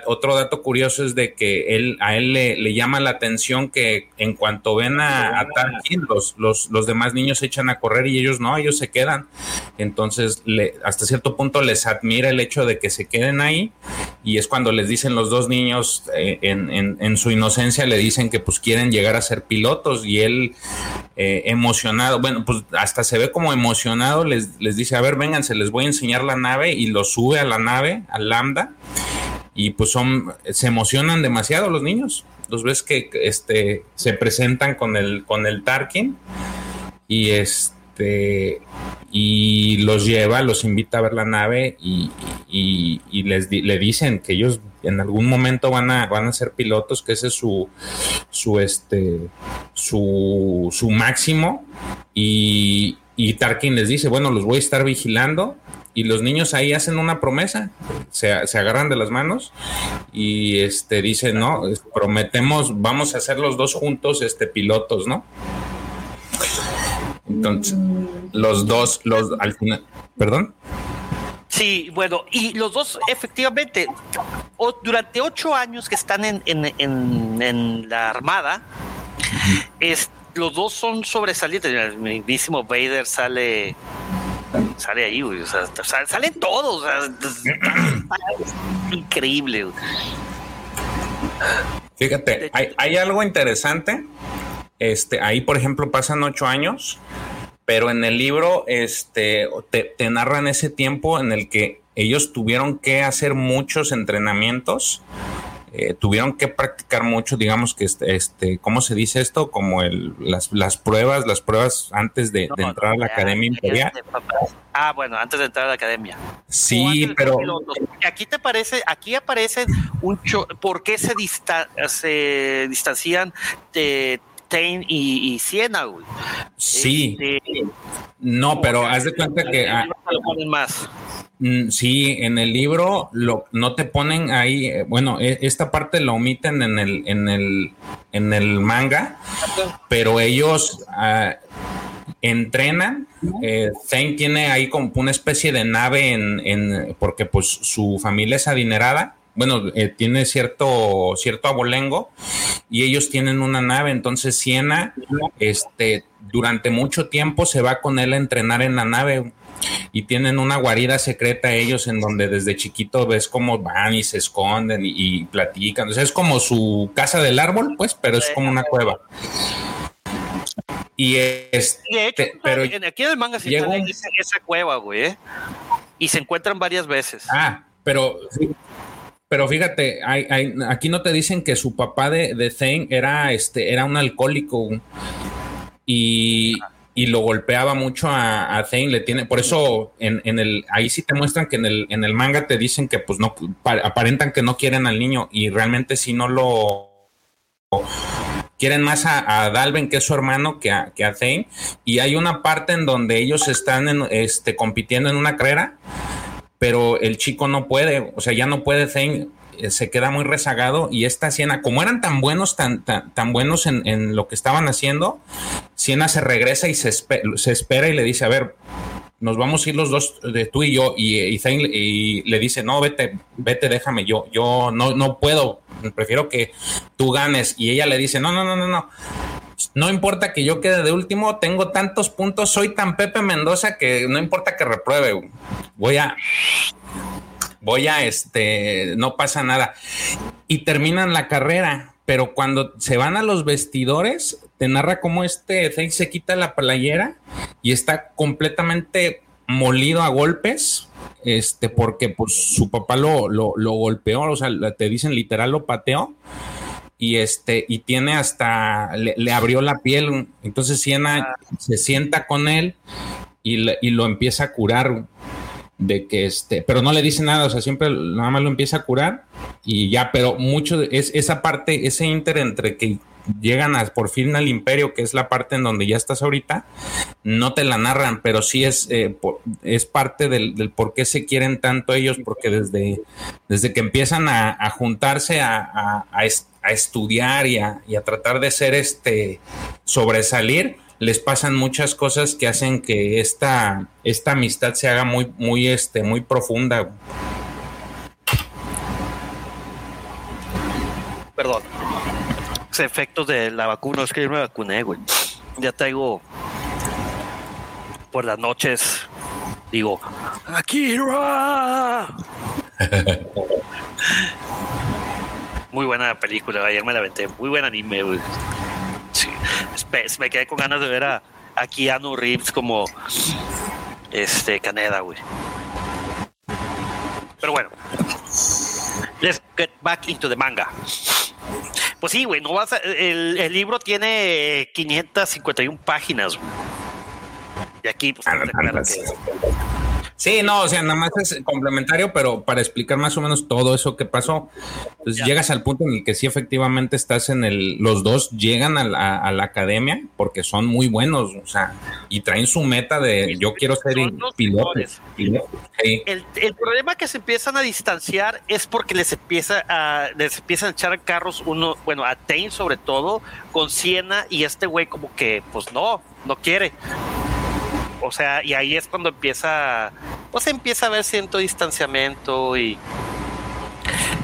Otro dato curioso es de que él, a él le, llama la atención que en cuanto ven a, a Tarkin, los, los, los, demás niños se echan a correr y ellos no, ellos se quedan. Entonces, hasta cierto punto les admira el hecho de que se queden ahí y es cuando les dicen los dos niños eh, en, su inocencia, le dicen que pues quieren llegar a ser pilotos y él eh, emocionado, bueno, pues hasta se ve como emocionado, les, les dice, a ver, vengan, se les voy a enseñar la nave y lo sube a la nave, al lambda, y pues son, se emocionan demasiado los niños. Los ves que este, se presentan con el, con el Tarkin y este y los lleva, los invita a ver la nave y, y, les le dicen que ellos en algún momento van a, van a ser pilotos, que ese es su, su, este, su, su máximo. Y, y Tarkin les dice, bueno, los voy a estar vigilando. Y los niños ahí hacen una promesa, se, se agarran de las manos y este dicen, no, prometemos, vamos a hacer los dos juntos, este, pilotos, ¿no? Entonces, los dos, los al final, perdón. Sí, bueno, y los dos efectivamente, o, durante ocho años que están en, en, en, en la Armada, es, los dos son sobresalientes. El mismísimo Vader sale sale ahí, güey. O sea, sale, salen todos. O sea, increíble. Güey. Fíjate, hay, hay algo interesante. Este, ahí, por ejemplo, pasan ocho años, pero en el libro este, te, te narran ese tiempo en el que ellos tuvieron que hacer muchos entrenamientos eh, tuvieron que practicar mucho, digamos que este, este ¿cómo se dice esto? Como el, las, las pruebas, las pruebas antes de, de entrar a la ya, academia imperial. Ah, bueno, antes de entrar a la academia. Sí, pero pilotos, aquí te parece, aquí aparece un cho ¿por qué se, dista- se distancian de Tain y, y Siena, güey? sí, Este, no, pero haz de cuenta que ah, te lo ponen más. Mm, sí, en el libro lo, no te ponen ahí, eh, bueno, e- esta parte la omiten en el, en el, en el manga, pero ellos ah, entrenan. Eh, Zane tiene ahí como una especie de nave en, en- porque pues su familia es adinerada. Bueno, eh, tiene cierto, cierto abolengo y ellos tienen una nave. Entonces, Siena, este, durante mucho tiempo se va con él a entrenar en la nave y tienen una guarida secreta ellos en donde desde chiquito ves cómo van y se esconden y, y platican. O sea, es como su casa del árbol, pues, pero es como una cueva. Y es, Y de hecho, pero aquí en el manga sí llega un- esa, cueva, güey. ¿eh? Y se encuentran varias veces. Ah, pero, pero fíjate, hay- hay- aquí no te dicen que su papá de, de Zane era, este, era un alcohólico y, y lo golpeaba mucho a, a Zane. Le tiene, por eso en, en el, ahí sí te muestran que en el, en el manga te dicen que pues no, pa- aparentan que no quieren al niño y realmente sí no lo quieren más a, a Dalben, que es su hermano, que a, que a Zane. Y hay una parte en donde ellos están en, este, compitiendo en una carrera, pero el chico no puede, o sea, ya no puede Zane. Eh, Se queda muy rezagado y esta Siena, como eran tan buenos, tan, tan, buenos en, en lo que estaban haciendo, Siena se regresa y se, se espera y le dice, a ver, nos vamos a ir los dos de tú y yo y, y y le dice no vete vete déjame yo yo no no puedo prefiero que tú ganes y ella le dice no no no no no no importa que yo quede de último tengo tantos puntos soy tan Pepe Mendoza que no importa que repruebe voy a voy a este no pasa nada. Y terminan la carrera pero cuando se van a los vestidores te narra cómo este Zane se quita la playera y está completamente molido a golpes, este, porque pues su papá lo, lo, lo golpeó, o sea, te dicen literal lo pateó, y este, y tiene hasta, le, le abrió la piel, entonces Siena se sienta con él y, le- y lo empieza a curar de que este, pero no le dice nada, o sea, siempre nada más lo empieza a curar y ya, pero mucho es esa parte, ese inter entre que llegan a, por fin al imperio, que es la parte en donde ya estás ahorita, no te la narran, pero sí es, eh, es parte del, por qué se quieren tanto ellos, porque desde, desde que empiezan a, juntarse a, a- a estudiar y a, y a tratar de ser este sobresalir, les pasan muchas cosas que hacen que esta, esta amistad se haga muy, muy, este, muy profunda. Perdón. Los efectos de la vacuna, es que yo me vacuné, güey. Ya traigo por las noches, digo, Akira. Muy buena película, ayer me la aventé. Muy buen anime, güey. Sí. Me quedé con ganas de ver a, a Keanu Reeves como este Caneda, güey. Pero bueno, let's get back into the manga. Pues sí, güey, no vas a- el, el libro tiene 551 páginas. Y aquí, pues, Ah, que- Sí, no, o sea, nada más es complementario, pero para explicar más o menos todo eso que pasó, pues Ya. llegas al punto en el que sí efectivamente estás en el, los dos llegan a la, a la academia porque son muy buenos, o sea, y traen su meta de yo quiero ser Son los piloto. mejores. piloto, sí. el, el problema que se empiezan a distanciar es porque les empieza a les empiezan a echar carros uno, bueno, a Tain sobre todo, con Siena y este güey como que pues no, no quiere. O sea, y ahí es cuando empieza, pues empieza a haber cierto distanciamiento y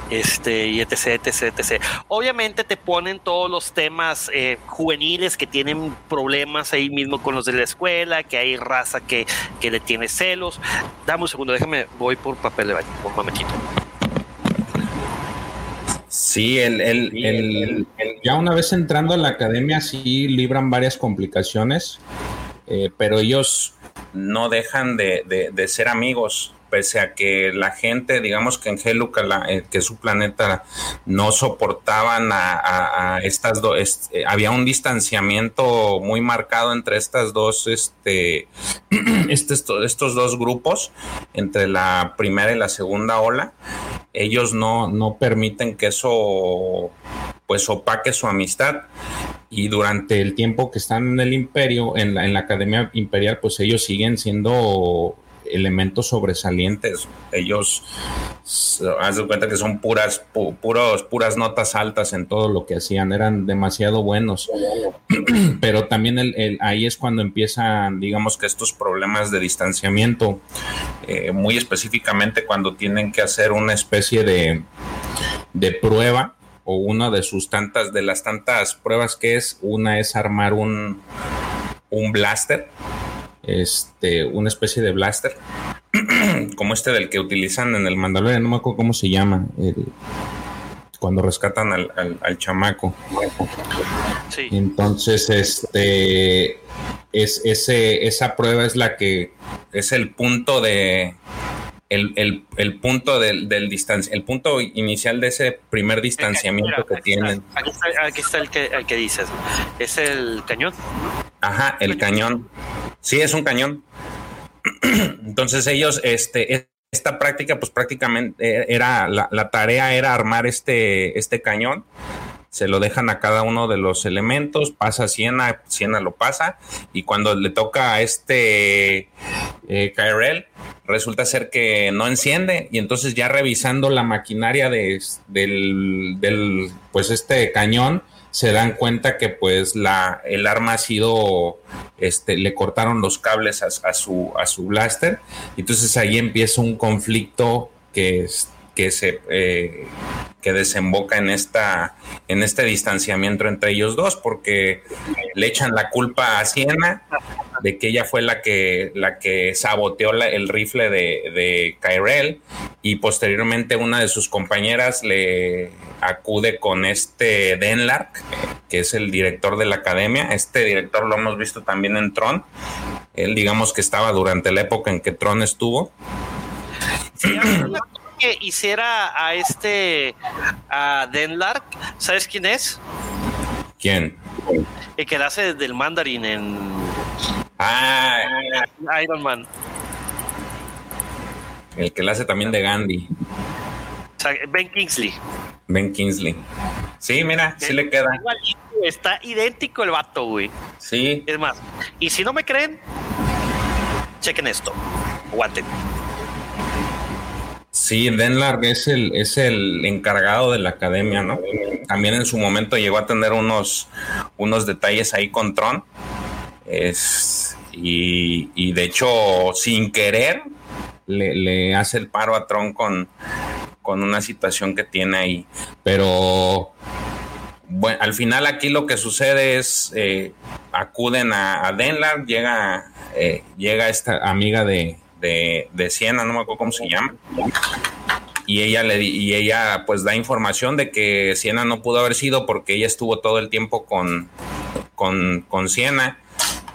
este y etc, etc, etc. Obviamente te ponen todos los temas eh, juveniles que tienen problemas ahí mismo con los de la escuela, que hay raza que, que le tiene celos. Dame un segundo, déjame, voy por papel de baño, un momentito. Sí, el, el- el- ya una vez entrando a la academia sí libran varias complicaciones. Eh, pero ellos no dejan de, de- ser amigos, pese a que la gente, digamos que en Heluca, la- eh, que su planeta, no soportaban a, estas dos, había un distanciamiento muy marcado entre estas dos, este, este- esto- estos dos grupos, entre la primera y la segunda ola, ellos no, no permiten que eso pues opaque su amistad y durante el tiempo que están en el imperio, en la, en la Academia Imperial, pues ellos siguen siendo elementos sobresalientes. Ellos, haz de cuenta que son puras, pu- puras notas altas en todo lo que hacían, eran demasiado buenos. Pero también el- el- ahí es cuando empiezan, digamos que estos problemas de distanciamiento, eh, muy específicamente cuando tienen que hacer una especie de, de prueba o una de sus tantas, de las tantas pruebas que es, una es armar un, un blaster, este, una especie de blaster, como este del que utilizan en el Mandalorian, no me acuerdo cómo se llama, el- cuando rescatan al, al- al chamaco. Sí. Entonces, este es ese, esa prueba es la que es el punto de el, el- el punto del, del distancia, el punto inicial de ese primer distanciamiento que está, tienen. Aquí está, aquí está el, que, el que dices. Es el cañón. Ajá, el cañón. Sí, es un cañón. Entonces ellos, este, esta práctica, pues prácticamente era, la, la tarea era armar este, este cañón. Se lo dejan a cada uno de los elementos, pasa Siena, Siena lo pasa, y cuando le toca a este eh, resulta ser que no enciende, y entonces ya revisando la maquinaria de, del, pues este cañón, se dan cuenta que pues la, el arma ha sido, este, le cortaron los cables a, su, a su blaster, y entonces ahí empieza un conflicto que es que se eh, que desemboca en esta en este distanciamiento entre ellos dos porque le echan la culpa a Siena de que ella fue la que la que saboteó la, el rifle de, de Kyrell y posteriormente una de sus compañeras le acude con este Denlark que es el director de la academia. Este director lo hemos visto también en Tron. Él digamos que estaba durante la época en que Tron estuvo. Sí, que hiciera a este a Denlark, ¿sabes quién es? ¿Quién? El que la hace del mandarín en ah, Iron Man. El que la hace también de Gandhi. Ben Kingsley. Ben Kingsley. Sí, mira, sí le queda. Está idéntico el vato, güey. Sí. Es más, y si no me creen, chequen esto. Aguanten. Sí, Denlarg es el, es el encargado de la academia, ¿no? También en su momento llegó a tener unos, unos detalles ahí con Tron. Es, y, y de hecho, sin querer, le, le hace el paro a Tron con, con una situación que tiene ahí. Pero bueno, al final aquí lo que sucede es eh, acuden a, a Denlar, llega, eh, llega esta amiga de, de, de Siena, no me acuerdo cómo se llama. Y ella le y ella pues da información de que Siena no pudo haber sido porque ella estuvo todo el tiempo con, con, con Siena.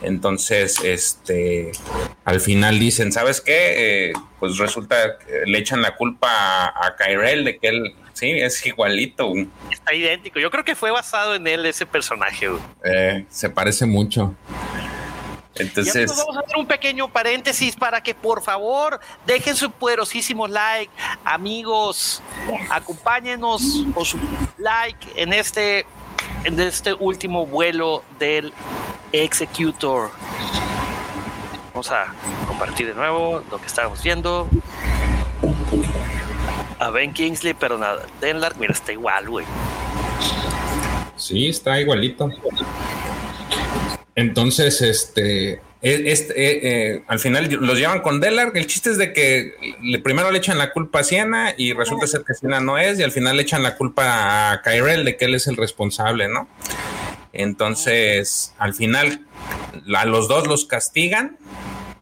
Entonces, este, al final dicen, ¿sabes qué? Eh, pues resulta que le echan la culpa a, a Kyrell de que él, sí, es igualito. Está idéntico. Yo creo que fue basado en él ese personaje. Eh, se parece mucho. Y Entonces, amigos, vamos a hacer un pequeño paréntesis para que por favor dejen su poderosísimo like. Amigos, acompáñenos con su like en este, en este último vuelo del Executor. Vamos a compartir de nuevo lo que estábamos viendo. A Ben Kingsley, pero nada, Denlark, mira, está igual, güey. Sí, está igualito. Entonces, este, e- este, eh, eh, al final los llevan con Delar. El chiste es de que primero le echan la culpa a Siena y resulta ser que Siena no es, y al final le echan la culpa a Kyrell de que él es el responsable, ¿no? Entonces, al final, a los dos los castigan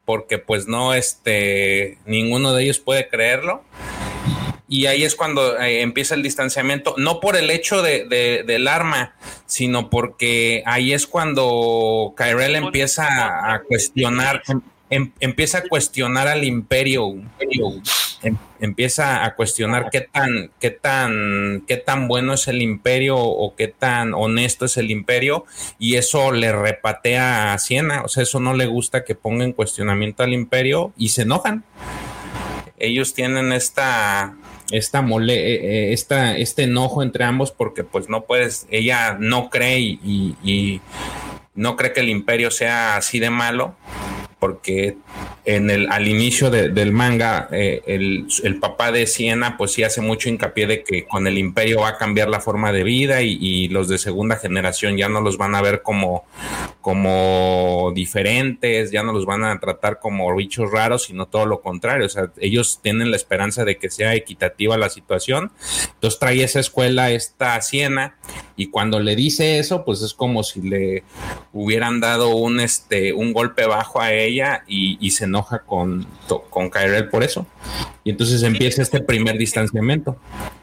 porque pues no, este, ninguno de ellos puede creerlo. Y ahí es cuando eh, empieza el distanciamiento, no por el hecho de, de- del arma, sino porque ahí es cuando Kyrell empieza a, a cuestionar, em- em- empieza a cuestionar al imperio, em- empieza a cuestionar qué tan, qué tan, qué tan bueno es el imperio o qué tan honesto es el imperio, y eso le repatea a Siena, o sea, eso no le gusta que ponga en cuestionamiento al imperio y se enojan. Ellos tienen esta esta mole, eh, eh, esta, este enojo entre ambos porque pues no puedes, ella no cree y, y- y no cree que el imperio sea así de malo porque en el, al inicio de- del manga eh, el, el papá de Siena pues sí hace mucho hincapié de que con el imperio va a cambiar la forma de vida y, y los de segunda generación ya no los van a ver como, como diferentes, ya no los van a tratar como bichos raros, sino todo lo contrario. O sea, ellos tienen la esperanza de que sea equitativa la situación. Entonces trae esa escuela esta Siena y cuando le dice eso, pues es como si le hubieran dado un, este, un golpe bajo a ella y, y se enoja con, con Kyrell por eso. Y entonces empieza este primer distanciamiento.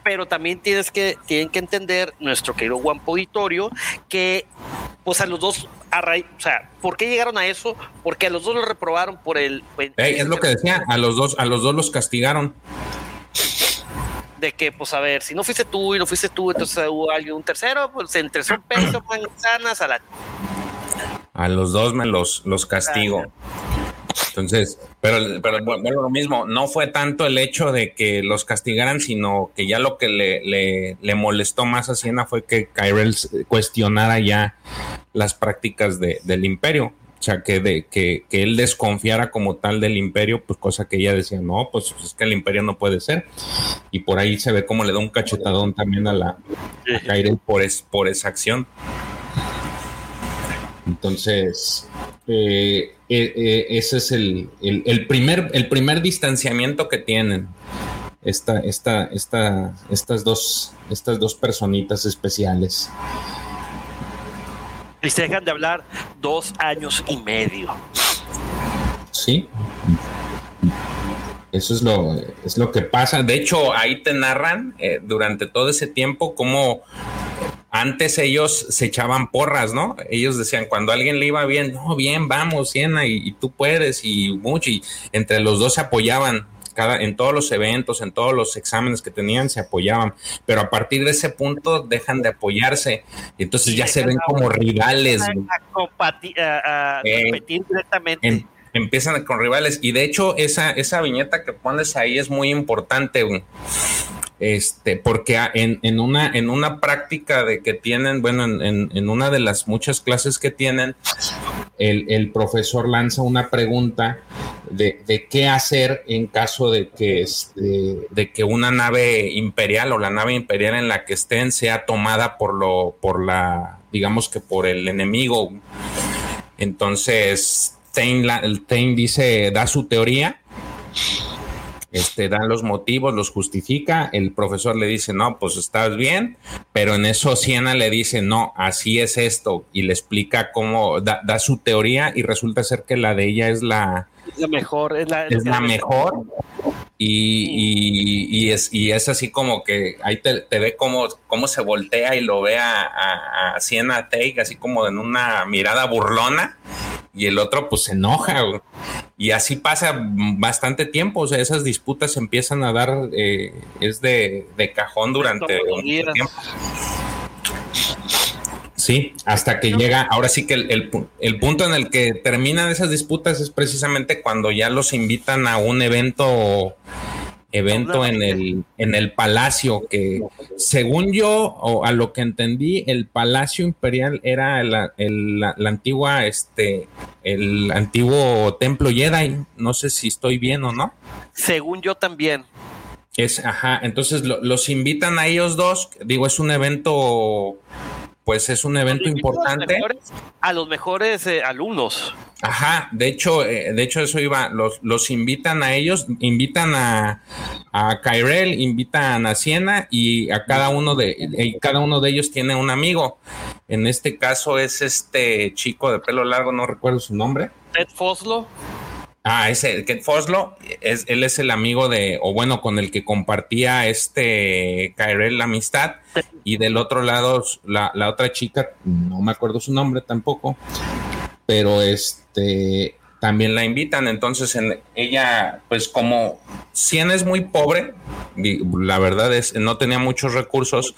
pero también tienes que, tienen que entender nuestro querido Juan Auditorio que pues a los dos a raíz- o sea, ¿por qué llegaron a eso? Porque a los dos lo reprobaron por el Ey, es lo que decía, a los dos, a los dos los castigaron. De que pues a ver, si no fuiste tú y no fuiste tú, entonces hubo alguien un tercero, pues entre un peso manzanas a la A los dos me los, los castigo. Entonces, pero, pero bueno, lo mismo, no fue tanto el hecho de que los castigaran, sino que ya lo que le, le, le molestó más a Siena fue que Kyrell cuestionara ya las prácticas de- del imperio. O sea, que, de, que, que él desconfiara como tal del imperio, pues cosa que ella decía, no, pues es que el imperio no puede ser. Y por ahí se ve cómo le da un cachetadón también a la a por, es, por esa acción. Entonces, eh, eh, eh, ese es el, el- el primer, el primer distanciamiento que tienen esta, esta, esta, estas, dos, estas dos personitas especiales. Y se dejan de hablar dos años y medio. Sí. Eso es lo, es lo que pasa. De hecho, ahí te narran eh, durante todo ese tiempo cómo antes ellos se echaban porras, ¿no? Ellos decían, cuando alguien le iba bien, no, bien, vamos, Siena, y tú puedes, y mucho, y entre los dos se apoyaban. Cada, en todos los eventos, en todos los exámenes que tenían, se apoyaban. Pero a partir de ese punto dejan de apoyarse. Y entonces ya se ven como rivales. A, a Eh, competir directamente. Em- empiezan con rivales. Y de hecho, esa, esa viñeta que pones ahí es muy importante, güey. Este, porque en, en una, en una práctica de que tienen, bueno, en, en- en una de las muchas clases que tienen, el, profesor lanza una pregunta de, qué hacer en caso de que, este, de que una nave imperial o la nave imperial en la que estén sea tomada por lo, por la, digamos que por el enemigo. Entonces, Tain, Tain dice, da su teoría, este, da los motivos, los justifica, el profesor le dice, no, pues estás bien, pero en eso Siena le dice, no, así es esto, y le explica cómo, da, da su teoría y resulta ser que la de ella es la, Es la mejor. Es la, es la mejor. Y, y- y es, y es así como que ahí te, te ve cómo, cómo se voltea y lo ve a, a, a Sienna Teig, así como en una mirada burlona, y el otro pues se enoja. güey. Y así pasa bastante tiempo, o sea, esas disputas empiezan a dar, eh, es de, de cajón durante mucho tiempo. Sí, hasta que llega, ahora sí que el, el el punto en el que terminan esas disputas es precisamente cuando ya los invitan a un evento evento en el en el palacio que según yo o a lo que entendí el palacio imperial era la, el- la- la antigua este el antiguo templo Jedi. No sé si estoy bien o no. Según yo también. es, ajá, entonces lo- los invitan a ellos dos, digo, es un evento, pues es un evento importante. A los mejores eh, alumnos. Ajá, de hecho, eh, de hecho eso iba, los, los invitan a ellos, invitan a, a Kyrell, invitan a Siena y a cada uno de, y cada uno de ellos tiene un amigo. En este caso es este chico de pelo largo, no recuerdo su nombre. Ted Foslo. Ah, ese, que Foslo, es, él es el amigo de, o bueno, con el que compartía este Kyrell la amistad. Y del otro lado, la, la otra chica, no me acuerdo su nombre tampoco, pero este también la invitan. Entonces, en, ella, pues como Cien es muy pobre, la verdad es, no tenía muchos recursos,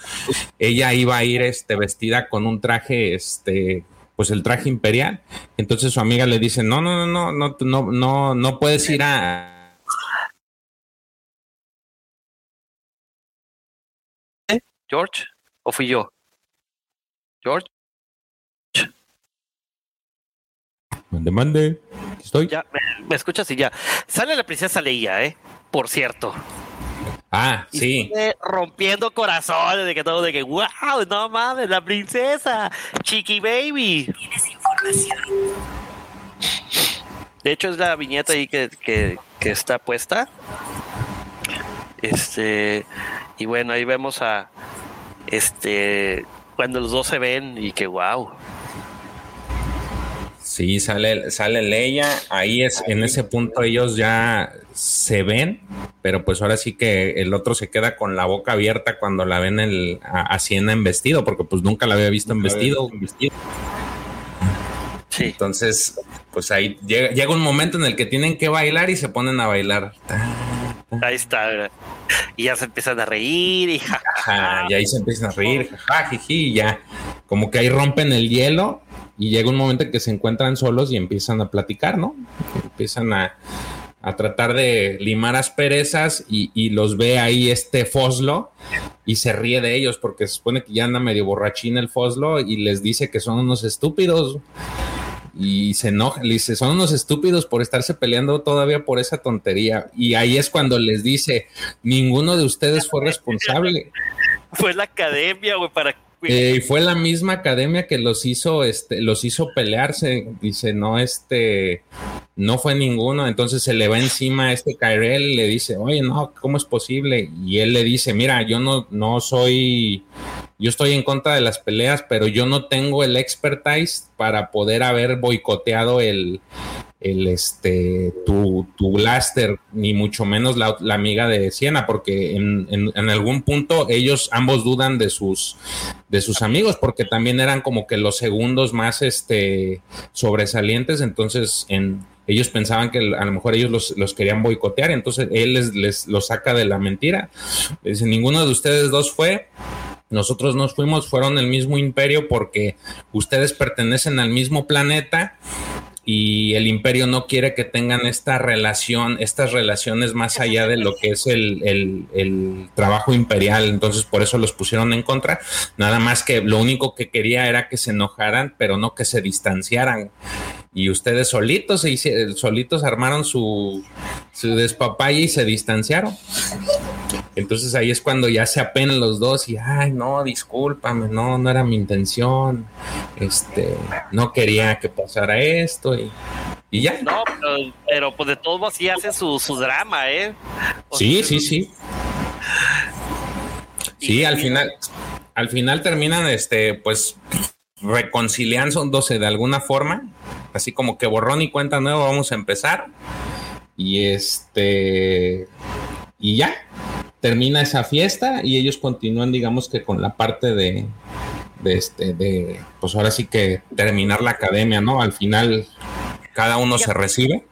ella iba a ir este, vestida con un traje, este, pues el traje imperial. Entonces su amiga le dice, no, no, no, no, no, no, no no puedes ir a... George, o fui yo? George. Mande, mande. Estoy. Ya, me, me escuchas y ya. Sale la princesa Leia, ¿eh? Por cierto. Ah, Y sí. rompiendo corazones de que todo, de que, wow, no mames, la princesa, Chiqui Baby. De hecho, es la viñeta ahí que, que, que está puesta. Este, y bueno, ahí vemos a, este, cuando los dos se ven y que, wow. Sí, sale, sale Leia, ahí es, en ese punto ellos ya se ven, pero pues ahora sí que el otro se queda con la boca abierta cuando la ven el, a, a Siena en vestido, porque pues nunca la había visto en vestido. Sí. Entonces, pues ahí llega, llega un momento en el que tienen que bailar y se ponen a bailar. Ahí está. Y ya se empiezan a reír y ja, Ajá, y ahí se empiezan a reír, jiji, y ya como que ahí rompen el hielo y llega un momento en que se encuentran solos y empiezan a platicar, ¿no? Empiezan a, a tratar de limar asperezas y, y los ve ahí este Foslo y se ríe de ellos porque se supone que ya anda medio borrachín el Foslo y les dice que son unos estúpidos y se enoja, le dice, son unos estúpidos por estarse peleando todavía por esa tontería. Y ahí es cuando les dice, ninguno de ustedes fue responsable. fue la academia, güey, para Eh, y fue la misma academia que los hizo, este, los hizo pelearse. Dice, no, este, no fue ninguno. Entonces se le va encima a este Kyrell y le dice, oye, no, ¿cómo es posible? Y él le dice, mira, yo no, no soy, yo estoy en contra de las peleas, pero yo no tengo el expertise para poder haber boicoteado el, el este tu, tu blaster, ni mucho menos la, la amiga de Siena, porque en, en, algún punto ellos ambos dudan de sus de sus amigos, porque también eran como que los segundos más este sobresalientes, entonces en ellos pensaban que a lo mejor ellos los, los querían boicotear, entonces él les, les lo saca de la mentira. Dice, ninguno de ustedes dos fue, nosotros nos fuimos, fueron el mismo imperio porque ustedes pertenecen al mismo planeta y el imperio no quiere que tengan esta relación, estas relaciones más allá de lo que es el, el, el, trabajo imperial, entonces por eso los pusieron en contra, nada más que lo único que quería era que se enojaran, pero no que se distanciaran. Y ustedes solitos, se hicieron, solitos armaron su, su despapalle y se distanciaron. Entonces ahí es cuando ya se apenan los dos y, ay, no, discúlpame, no, no era mi intención, este, no quería que pasara esto y, y ya. No, pero, pero, pues de todos modos sí hace su, su drama, ¿eh? O sí, sea, sí, sí. Sí, al final, al final terminan, este, pues, reconciliándose de alguna forma, así como que borrón y cuenta nueva, vamos a empezar. Y este, y ya, termina esa fiesta y ellos continúan, digamos que con la parte de, de este, de, pues ahora sí que terminar la academia, ¿no? Al final cada uno se recibe.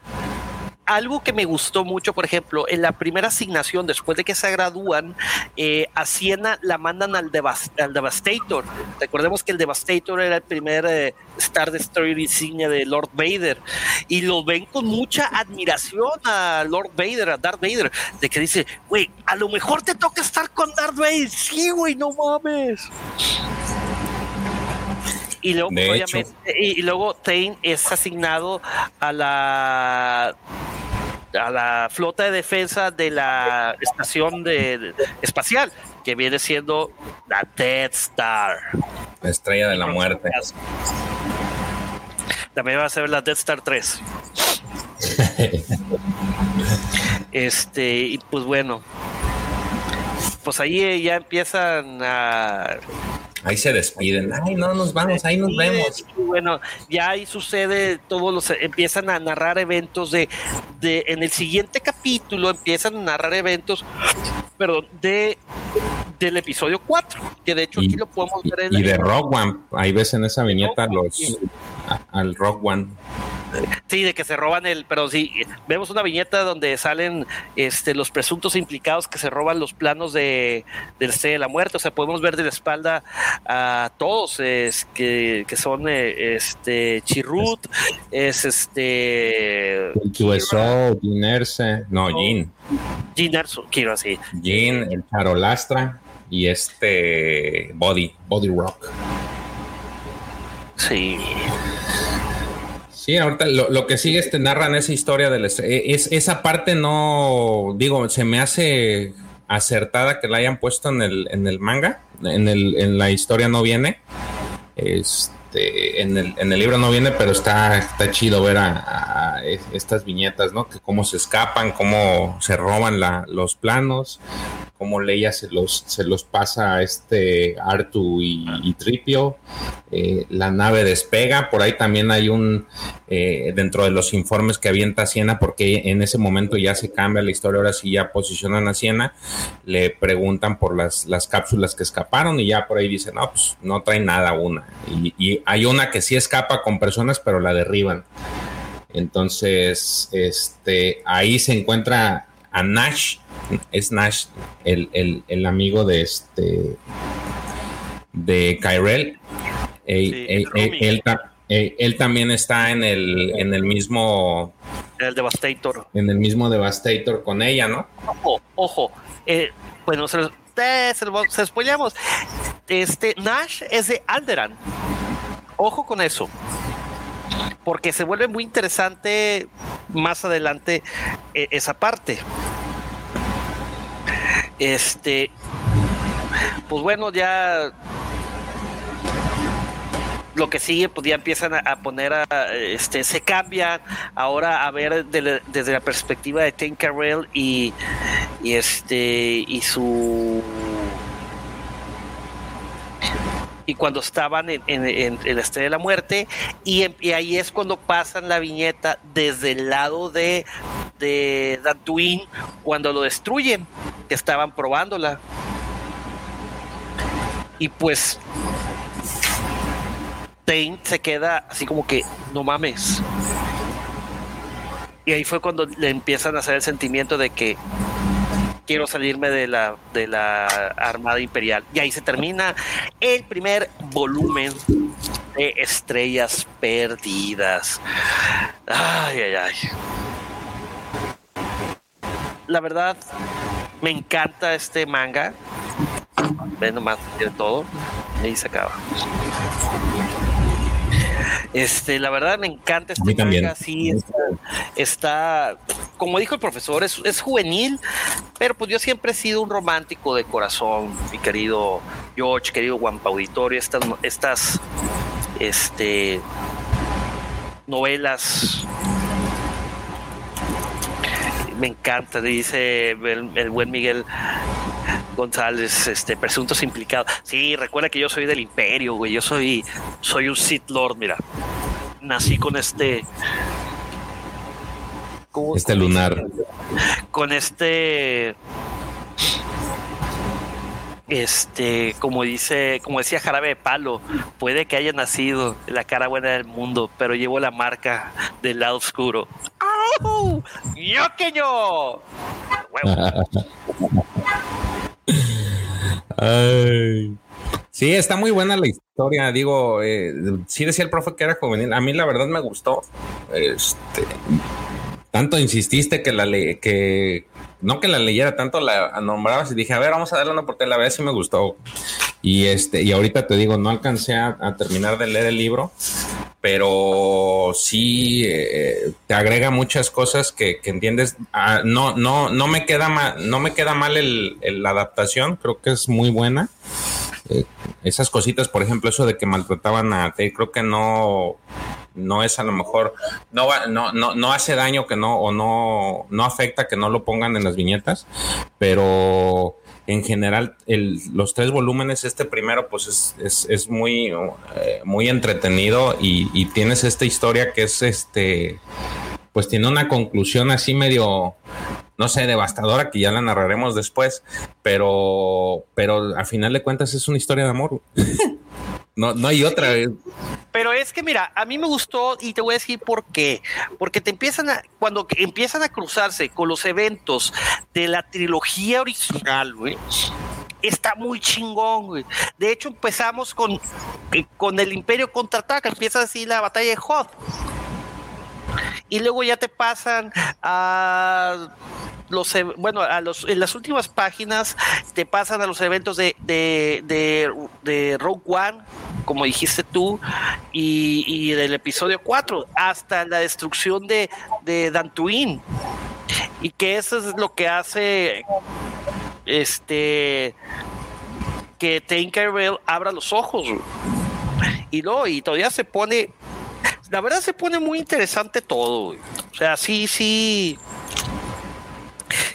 Algo que me gustó mucho, por ejemplo, en la primera asignación, después de que se gradúan, eh, a Siena la mandan al, Devas al, Devastator. Recordemos que el Devastator era el primer eh, Star Destroyer insignia de Lord Vader. Y lo ven con mucha admiración a Lord Vader, a Darth Vader, de que dice, güey, a lo mejor te toca estar con Darth Vader. Sí, güey, no mames. Y luego, obviamente, y, y, luego Tain es asignado a la a la flota de defensa de la estación de, de, espacial, que viene siendo la Death Star. La estrella de la muerte. También va a ser la Death Star 3. este, y pues bueno. Pues ahí ya empiezan a Ahí se despiden. Ay, no nos vamos, ahí nos vemos. y bueno, ya ahí sucede, todos los empiezan a narrar eventos de, de en el siguiente capítulo empiezan a narrar eventos, perdón, de del episodio 4, que de hecho Y- aquí lo podemos Y, ver en y la- de Rock One, ahí ves en esa viñeta los al Rock One. Sí, de que se roban el, pero sí, vemos una viñeta donde salen este los presuntos implicados que se roban los planos de del Estrella de la Muerte, o sea, podemos ver de la espalda a todos, es que, que son eh, este Chirrut, es este El QSO, Gin Erce, no. Gin, Gin Erso, quiero así. Gin, el Charolastra y este Body, Body Rock. Sí. Sí, ahorita lo, lo que sigue es te narran esa historia del eh, es esa parte no digo se me hace acertada que la hayan puesto en el en el manga en el en la historia no viene este en el, en el libro no viene pero está está chido ver a, a es- estas viñetas no que cómo se escapan cómo se roban la, los planos cómo Leia se los se los pasa a este Artu y, Tripio eh, la nave despega, por ahí también hay un, eh, dentro de los informes que avienta Siena, porque en ese momento ya se cambia la historia, ahora sí ya posicionan a Siena, le preguntan por las, las cápsulas que escaparon y ya por ahí dicen, no, pues no trae nada una. Y, y hay una que sí escapa con personas, pero la derriban. Entonces, este, ahí se encuentra a Nash, es Nash, el, el- el amigo de este, de Kyrell. Sí, él, ta- eh, él también está en el, en el mismo El Devastator. en el mismo Devastator con ella, ¿no? Ojo, ojo. eh, bueno, se, eh, se, se. Este Nash es de Alderan. Ojo con eso. Porque se vuelve muy interesante más adelante eh, esa parte. Este. Pues bueno, ya. Lo que sigue, pues ya empiezan a, poner a, este, se cambian ahora a ver desde la perspectiva de Tim Carell y, y este y su y cuando estaban en, en, en- de la Muerte y, en- y ahí es cuando pasan la viñeta desde el lado de de cuando lo destruyen que estaban probándola. Y pues Tain se queda así como que no mames y ahí fue cuando le empiezan a hacer el sentimiento de que quiero salirme de la, de la Armada Imperial. Y ahí se termina el primer volumen de Estrellas Perdidas. Ay, ay, ay. La verdad, me encanta este manga. Ve nomás, tiene todo. Y ahí se acaba. Este, la verdad me encanta este A mí también. manga, sí, está, está, como dijo el profesor, es, es juvenil, pero pues yo siempre he sido un romántico de corazón, mi querido George, querido Guampa Auditorio, estas, estas, este, novelas me encanta, dice el, el buen Miguel González, este, presuntos implicados. Sí, recuerda que yo soy del imperio, güey. Yo soy, soy un Sith Lord, mira. Nací con este. ¿cómo- Este cómo lunar. Con este. Este, como dice, como decía Jarabe de Palo, puede que haya nacido la cara buena del mundo, pero llevo la marca del lado oscuro. ¡Au! ¡Yo que yo! Huevo. Sí, está muy buena la historia. Digo, eh, sí decía el profe que era juvenil. A mí la verdad me gustó. Este, tanto insististe que la le que no que la leyera, tanto la nombrabas y dije, a ver, vamos a darle una oportunidad, la verdad sí me gustó. Y este, y ahorita te digo, no alcancé a, terminar de leer el libro, pero sí eh, te agrega muchas cosas que, que entiendes. Ah, no, no, no me queda mal, no me queda mal el, la adaptación, creo que es muy buena. Eh, esas cositas, por ejemplo, eso de que maltrataban a Ted, creo que no, no es a lo mejor, no, va, no, no, no hace daño que no, o no, no afecta que no lo pongan en las viñetas, pero en general el, los tres volúmenes, este primero pues es, es, es muy, eh, muy entretenido y, tienes esta historia que es este, pues tiene una conclusión así medio, no sé, devastadora, que ya la narraremos después, pero, pero al final de cuentas es una historia de amor. no, no hay otra. Pero es que mira, a mí me gustó y te voy a decir por qué. Porque te empiezan a, cuando empiezan a cruzarse con los eventos de la trilogía original, güey. Está muy chingón, güey. De hecho, empezamos con, eh, con el Imperio contraataca, empieza así la batalla de Hoth. Y luego ya te pasan a los e- bueno a los en las últimas páginas te pasan a los eventos de de, de, Rogue One como dijiste tú y, y del episodio 4 hasta la destrucción de de Dantooine. Y que eso es lo que hace este que Tinkerbell abra los ojos. Y no y todavía se pone la verdad se pone muy interesante todo güey. o sea sí sí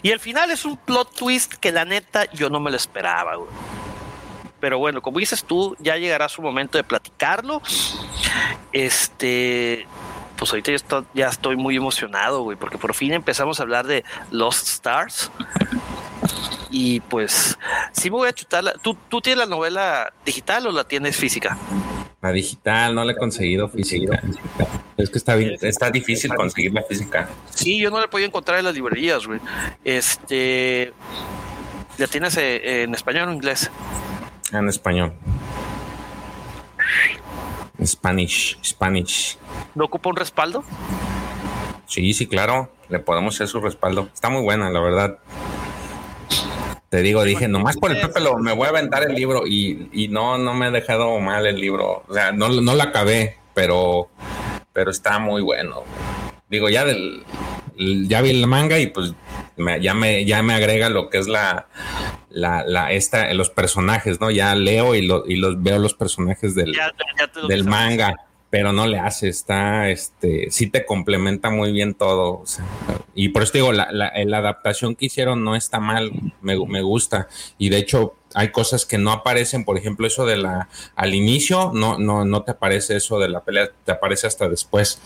y el final es un plot twist que la neta yo no me lo esperaba, güey. Pero bueno, como dices tú, ya llegará su momento de platicarlo. Este, pues ahorita ya estoy, ya estoy muy emocionado, güey, porque por fin empezamos a hablar de Lost Stars. Y pues, sí me voy a chutar. ¿Tú, ¿Tú tienes la novela digital o la tienes física? La digital no la he conseguido física. Es que está bien, está difícil conseguir la física. Sí, yo no la he podido encontrar en las librerías, güey. Este, ¿la tienes eh, en español o en inglés? En español. Spanish, Spanish. ¿No ocupa un respaldo? Sí, sí, claro. Le podemos hacer su respaldo. Está muy buena, la verdad. Te digo, dije, nomás por el Pepe lo, me voy a aventar el libro y, y no, no me he dejado mal el libro. O sea, no, no la acabé, pero, pero está muy bueno. Digo, ya del, ya vi el manga y pues me- ya me, ya me agrega lo que es la, la, la esta, los personajes, ¿no? Ya leo y, lo- y los veo los personajes del, Ya- ya te lo del manga, pero no le hace, está, este, sí te complementa muy bien todo. y por eso digo, la, la, adaptación que hicieron no está mal, me, me gusta. Y de hecho, hay cosas que no aparecen, por ejemplo, eso de la, al inicio, no, no, no te aparece eso de la pelea, te aparece hasta después.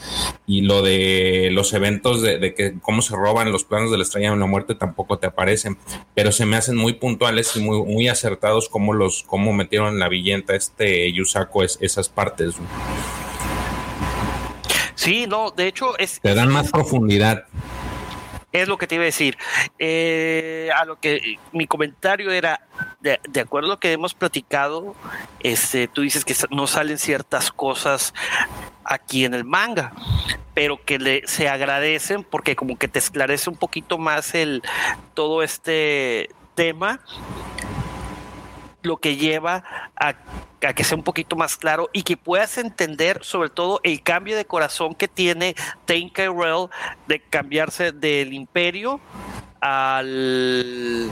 Y lo de los eventos de, que cómo se roban los planos de la estrella de la muerte tampoco te aparecen, pero se me hacen muy puntuales y muy, muy acertados como los, cómo metieron la villenta este Yusaku es, esas partes. Sí, no, de hecho es, Te dan más profundidad. es lo que te iba a decir. Eh, a lo que mi comentario era, de, de acuerdo a lo que hemos platicado, este, tú dices que no salen ciertas cosas aquí en el manga, pero que le, se agradecen porque como que te esclarece un poquito más el todo este tema lo que lleva a, a que sea un poquito más claro y que puedas entender sobre todo el cambio de corazón que tiene Tinkerbell de cambiarse del imperio al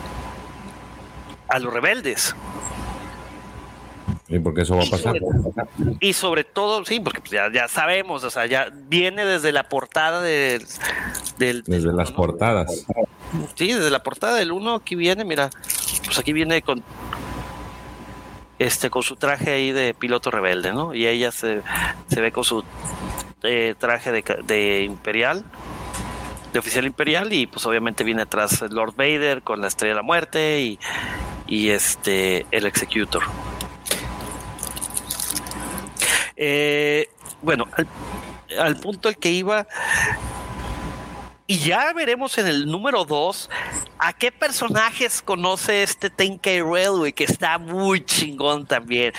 a los rebeldes Sí, porque eso va a pasar. y sobre todo sí porque pues, ya, ya sabemos o sea ya viene desde la portada del, del Desde las ¿no? portadas. Sí, desde la portada del 1 aquí viene, mira, pues aquí viene con este con su traje ahí de piloto rebelde, ¿no? Y ella se, se ve con su eh, traje de, imperial, de oficial imperial y pues obviamente viene atrás Lord Vader con la estrella de la muerte y, y este el Executor. Eh, bueno, al, al punto al que iba y ya veremos en el número 2 a qué personajes conoce este Tenkei Railway, que está muy chingón también.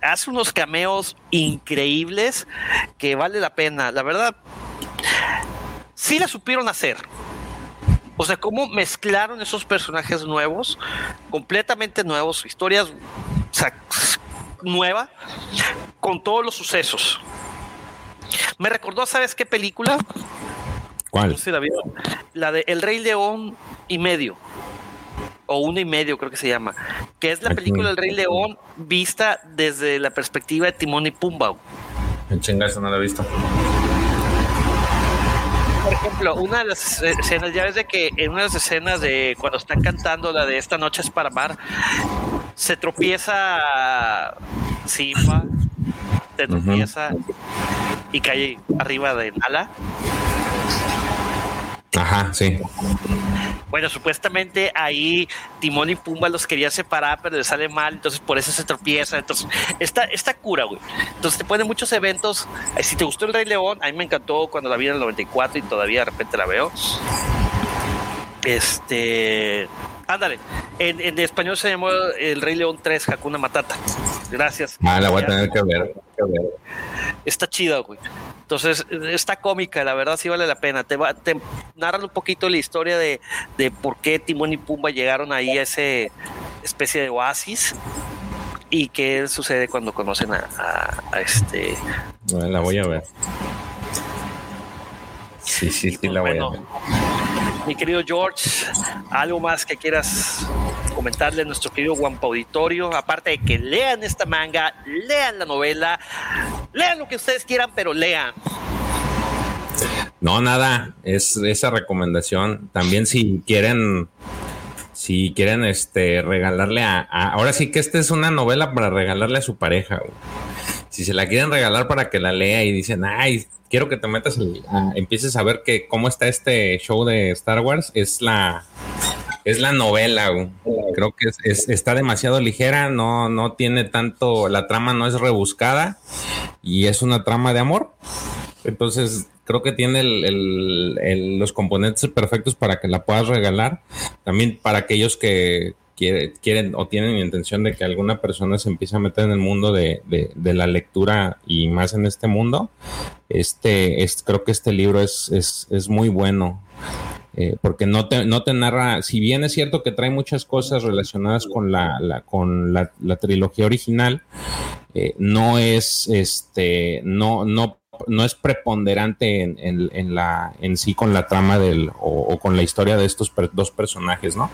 Hace unos cameos increíbles que vale la pena. La verdad, sí la supieron hacer. O sea, cómo mezclaron esos personajes nuevos, completamente nuevos, historias o nueva, con todos los sucesos. Me recordó, ¿sabes qué película? ¿Cuál? No sé si la. La de El Rey León y medio. O uno y medio, creo que se llama. Que es la película El Rey León vista desde la perspectiva de Timón y Pumba. En chinga, eso no lo he visto. Por ejemplo, una de las escenas, ya ves de que en una de las escenas de cuando están cantando la de esta noche es para amar, se tropieza Simba, se tropieza y cae arriba de Nala. Ajá, sí. Bueno, supuestamente ahí Timón y Pumba los querían separar, pero les sale mal, entonces por eso se tropieza. Entonces, esta, esta cura, güey. Entonces te ponen muchos eventos. Si te gustó el Rey León, a mí me encantó cuando la vi en el 94 y todavía de repente la veo. Este. Ándale. En, en español se llamó El Rey León 3, Hakuna Matata. Gracias. Ah, la voy a tener que ver. que ver. Está chida, güey. Entonces, está cómica, la verdad sí vale la pena. Te, va, te narran un poquito la historia de, de por qué Timón y Pumba llegaron ahí a ese especie de oasis y qué sucede cuando conocen a, a- a este. Bueno, la voy a ver. Sí, sí, sí, pues, la voy a ver. Mi querido George, algo más que quieras comentarle a nuestro querido Guampa Auditorio, aparte de que lean esta manga, lean la novela, lean lo que ustedes quieran, pero lean. No, nada, es esa recomendación. También si quieren, si quieren este regalarle a, a- ahora sí que esta es una novela para regalarle a su pareja. güey. Si se la quieren regalar para que la lea y dicen, ay, quiero que te metas, empieces a ver que cómo está este show de Star Wars, es la es la novela. Creo que es- es- está demasiado ligera, no, no tiene tanto, la trama no es rebuscada y es una trama de amor. Entonces, creo que tiene el- los componentes perfectos para que la puedas regalar. También para aquellos que quiere- quieren o tienen intención de que alguna persona se empiece a meter en el mundo de, de- de la lectura y más en este mundo. Este, es, creo que este libro es, es, es muy bueno. eh, porque no te, no te narra, si bien es cierto que trae muchas cosas relacionadas con la, la- con la, la trilogía original, eh, no es este, no, no, no es preponderante en, en- en la, en sí con la trama del, o, o con la historia de estos per- dos personajes, ¿no?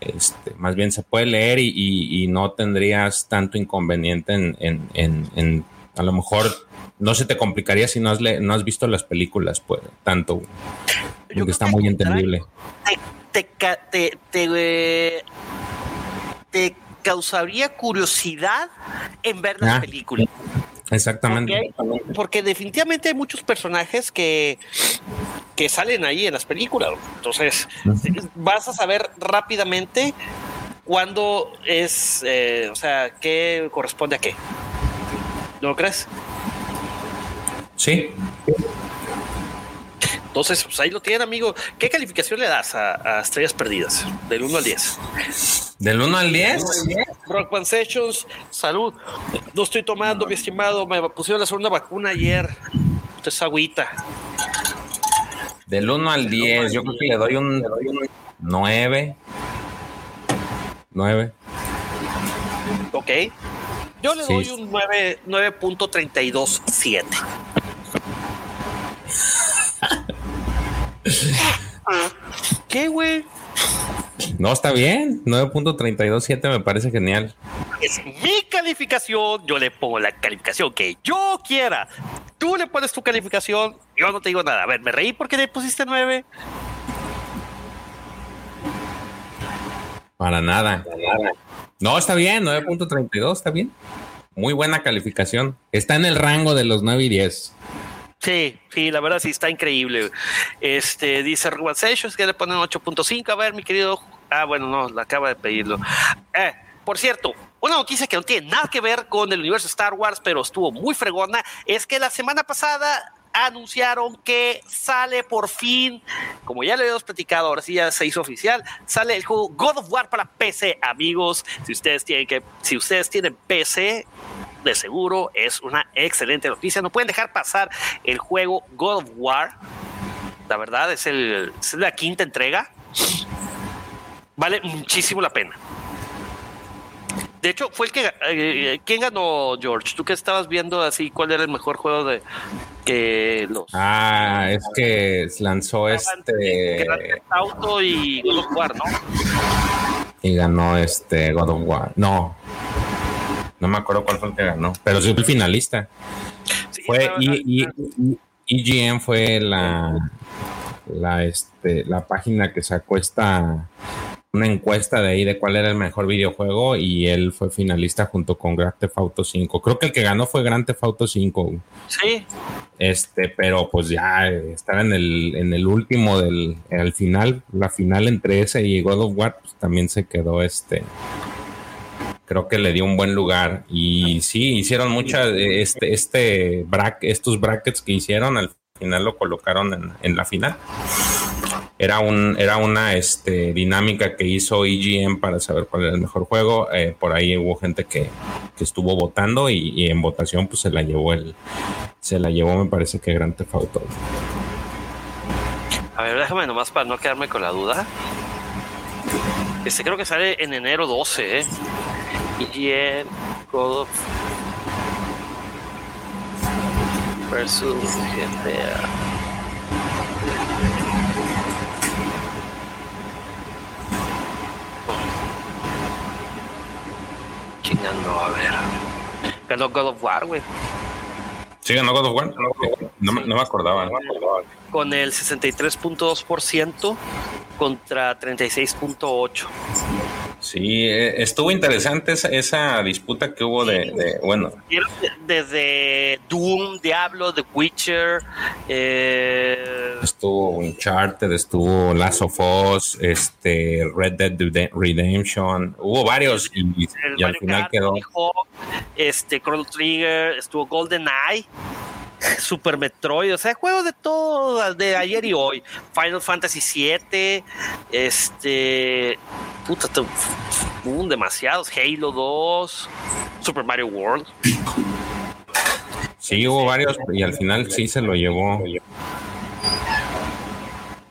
Este, más bien se puede leer y, y- y no tendrías tanto inconveniente en, en- en- en- a lo mejor no se te complicaría si no has, no has visto las películas, pues, tanto, porque está muy entendible. te, ca- te, te, eh, te causaría curiosidad en ver la Ah, película. Exactamente. Porque, porque definitivamente hay muchos personajes que, que salen ahí en las películas. Entonces, vas a saber rápidamente cuándo es, eh, o sea, qué corresponde a qué. ¿No lo crees? Sí. Entonces, pues ahí lo tienen, amigo. ¿Qué calificación le das a, a Estrellas Perdidas? Del 1 al 10. Del 1 al 10. Rockman Sessions, salud. No estoy tomando, mi estimado. Me pusieron la segunda vacuna ayer. Usted es agüita. Del 1 al 10, yo creo que le doy un 9. 9. Ok. Yo le Sí. doy un 9 9.327. ¿Qué, güey? No, está bien. 9.327 me parece genial. Es mi calificación. Yo le pongo la calificación que yo quiera. Tú le pones tu calificación. Yo no te digo nada. A ver, me reí porque le pusiste 9. Para nada. No, está bien. 9.32, está bien. Muy buena calificación. Está en el rango de los 9 y 10. Sí, sí, la verdad sí está increíble. Este dice Ruben Sessions que le ponen 8.5. A ver, mi querido. Ah, bueno, no, la acaba de pedirlo. Eh, por cierto, una noticia que no tiene nada que ver con el universo Star Wars, pero estuvo muy fregona, es que la semana pasada anunciaron que sale por fin, como ya le habíamos platicado, ahora sí ya se hizo oficial, sale el juego God of War para PC, amigos. Si ustedes tienen que, si ustedes tienen PC, de seguro es una excelente noticia. No pueden dejar pasar el juego God of War. La verdad es, el, es la quinta entrega. Vale muchísimo la pena. De hecho, fue el que. eh, ¿Quién ganó, George? Tú que estabas viendo así, ¿cuál era el mejor juego de que los. Ah, es que lanzó este. Auto y God of War, ¿no? Y ganó este God of War. No. No me acuerdo cuál fue el que ganó. Pero sí fue el finalista. Sí, Fue y, y- EGM fue la, la, este, la página que sacó esta una encuesta de ahí de cuál era el mejor videojuego y él fue finalista junto con Grand Theft Auto 5. Creo que el que ganó fue Grand Theft Auto 5. Sí, Este, pero pues ya eh, estar en el, en el último del, al final, la final entre ese y God of War, pues también se quedó este. Creo que le dio un buen lugar. Y sí, hicieron muchas, este, este brack, estos brackets que hicieron, al final lo colocaron en, en la final. Era un, era una este, dinámica que hizo EGM para saber cuál era el mejor juego. Eh, por ahí hubo gente que, que estuvo votando y, en votación pues se la llevó el, se la llevó, me parece que Grand Theft a ver, déjame nomás para no quedarme con la duda. Este creo que sale en enero 12, ¿eh? EGM God of versus GTA. Chingando, a ver. Ganó God of War, güey. ¿Sí ganó God of War? No, me- no me acordaba. Con el 63.2% contra 36.8%. Sí, eh, estuvo interesante esa, esa disputa que hubo de, de- bueno, Desde Doom, Diablo, The Witcher, eh, estuvo Uncharted, estuvo Last of Us, este, Red Dead Rede- Redemption, hubo varios y, al final quedó. Este, Chrono Trigger, estuvo GoldenEye, Super Metroid, o sea, juegos de todo, de ayer y hoy. Final Fantasy VII, este, puta, te- hubo demasiados, Halo 2, Super Mario World. Sí, hubo varios y al final sí se lo llevó.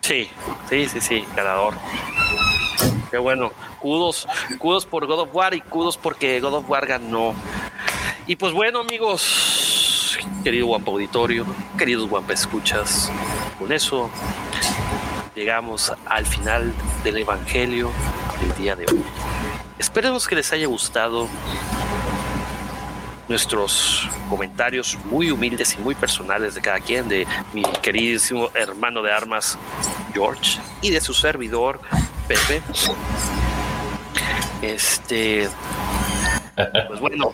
Sí, sí, sí, sí, ganador. Qué bueno. Kudos, kudos por God of War y kudos porque God of War ganó. Y pues bueno, amigos, querido guapo auditorio, queridos guapa escuchas, con eso llegamos al final del Evangelio del día de hoy. Esperemos que les haya gustado nuestros comentarios muy humildes y muy personales de cada quien, de mi queridísimo hermano de armas George y de su servidor Pepe. Este, pues bueno,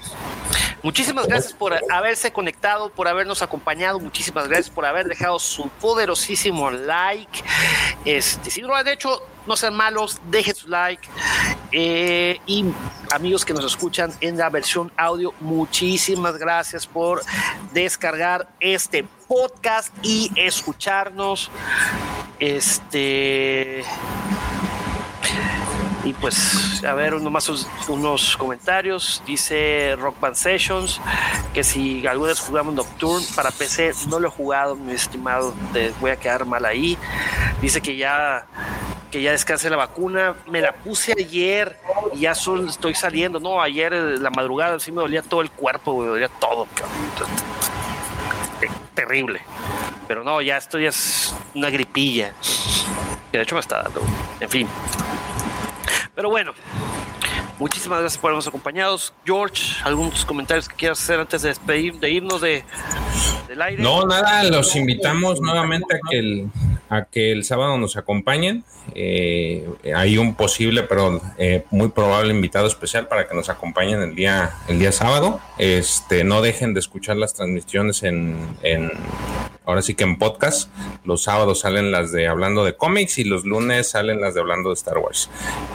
muchísimas gracias por haberse conectado, por habernos acompañado, muchísimas gracias por haber dejado su poderosísimo like. Este, si no lo han hecho, no sean malos, dejen su like. Eh, y amigos que nos escuchan en la versión audio, muchísimas gracias por descargar este podcast y escucharnos. Este. Y pues, a ver, nomás unos, comentarios. Dice Rock Band Sessions que si alguna vez jugamos Nocturne para PC, no lo he jugado, mi estimado. Te voy a quedar mal ahí. Dice que ya que ya descanse la vacuna. Me la puse ayer y ya estoy saliendo. No, ayer eh, la madrugada sí me dolía todo el cuerpo, me dolía todo. Terrible. Pero no, ya esto ya es una gripilla. De hecho me está dando. En fin. Pero bueno, muchísimas gracias por habernos acompañado. George, algunos comentarios que quieras hacer antes de despedir, de irnos de, del aire. No, nada, los invitamos nuevamente a que el, a que el sábado nos acompañen. Eh, hay un posible, pero eh, muy probable invitado especial para que nos acompañen el día, el día sábado. Este, no dejen de escuchar las transmisiones en, ahora sí que en podcast. Los sábados salen las de hablando de cómics y los lunes salen las de hablando de Star Wars.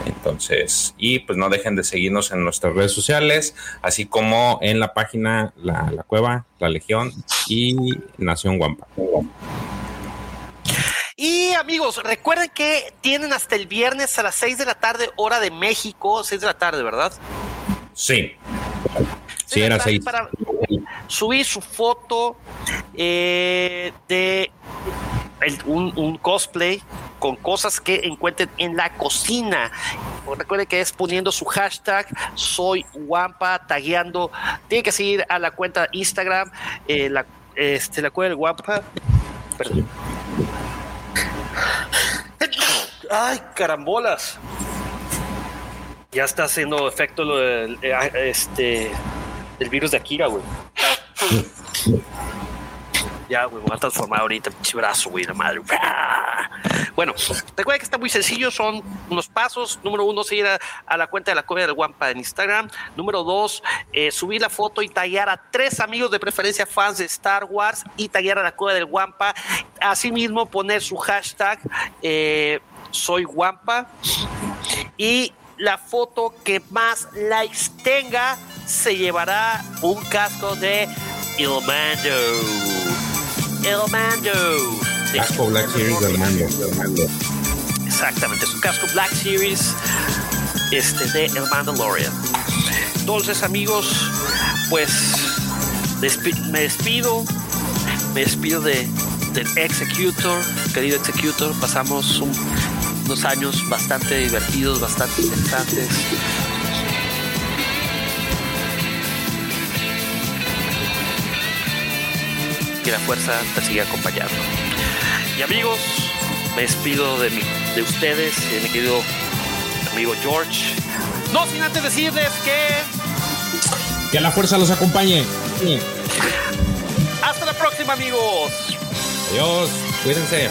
Entonces, y pues no dejen de seguirnos en nuestras redes sociales, así como en la página La, la Cueva, La Legión y Nación Guampa. Y amigos, recuerden que tienen hasta el viernes a las 6 de la tarde, hora de México, 6 de la tarde, ¿verdad? Sí. Sí, era tarde seis. Para subir su foto eh, de el- un, un cosplay con cosas que encuentren en la cocina. Recuerden que es poniendo su hashtag soy guampa, tagueando. Tiene que seguir a la cuenta Instagram, eh, la, este, la cueva del guampa. Perdón. Ay, carambolas. Ya está haciendo efecto lo del, eh, este, el virus de Akira, güey. Ya, güey, voy a transformar ahorita, pinche brazo, güey, la madre. Bueno, recuerda que está muy sencillo, son unos pasos. Número uno, seguir a, la cuenta de la Cueva del Guampa en Instagram. Número dos, eh, subir la foto y tallar a tres amigos de preferencia fans de Star Wars y tallar a la Cueva del Guampa. Asimismo, poner su hashtag eh, soy Guampa y la foto que más likes tenga se llevará un casco de El Mando. El Mando. De- Casco Black Series del mando. Exactamente, es un casco Black Series este, de El Mandalorian. Entonces, amigos, pues despi- me despido. Me despido de, del Executor, querido Executor. Pasamos un- unos años bastante divertidos, bastante interesantes. Que la fuerza te siga acompañando. Y amigos, me despido de, mi, de ustedes, de mi querido amigo George. No sin antes decirles que Que la fuerza los acompañe. hasta la próxima amigos. Adiós. Cuídense.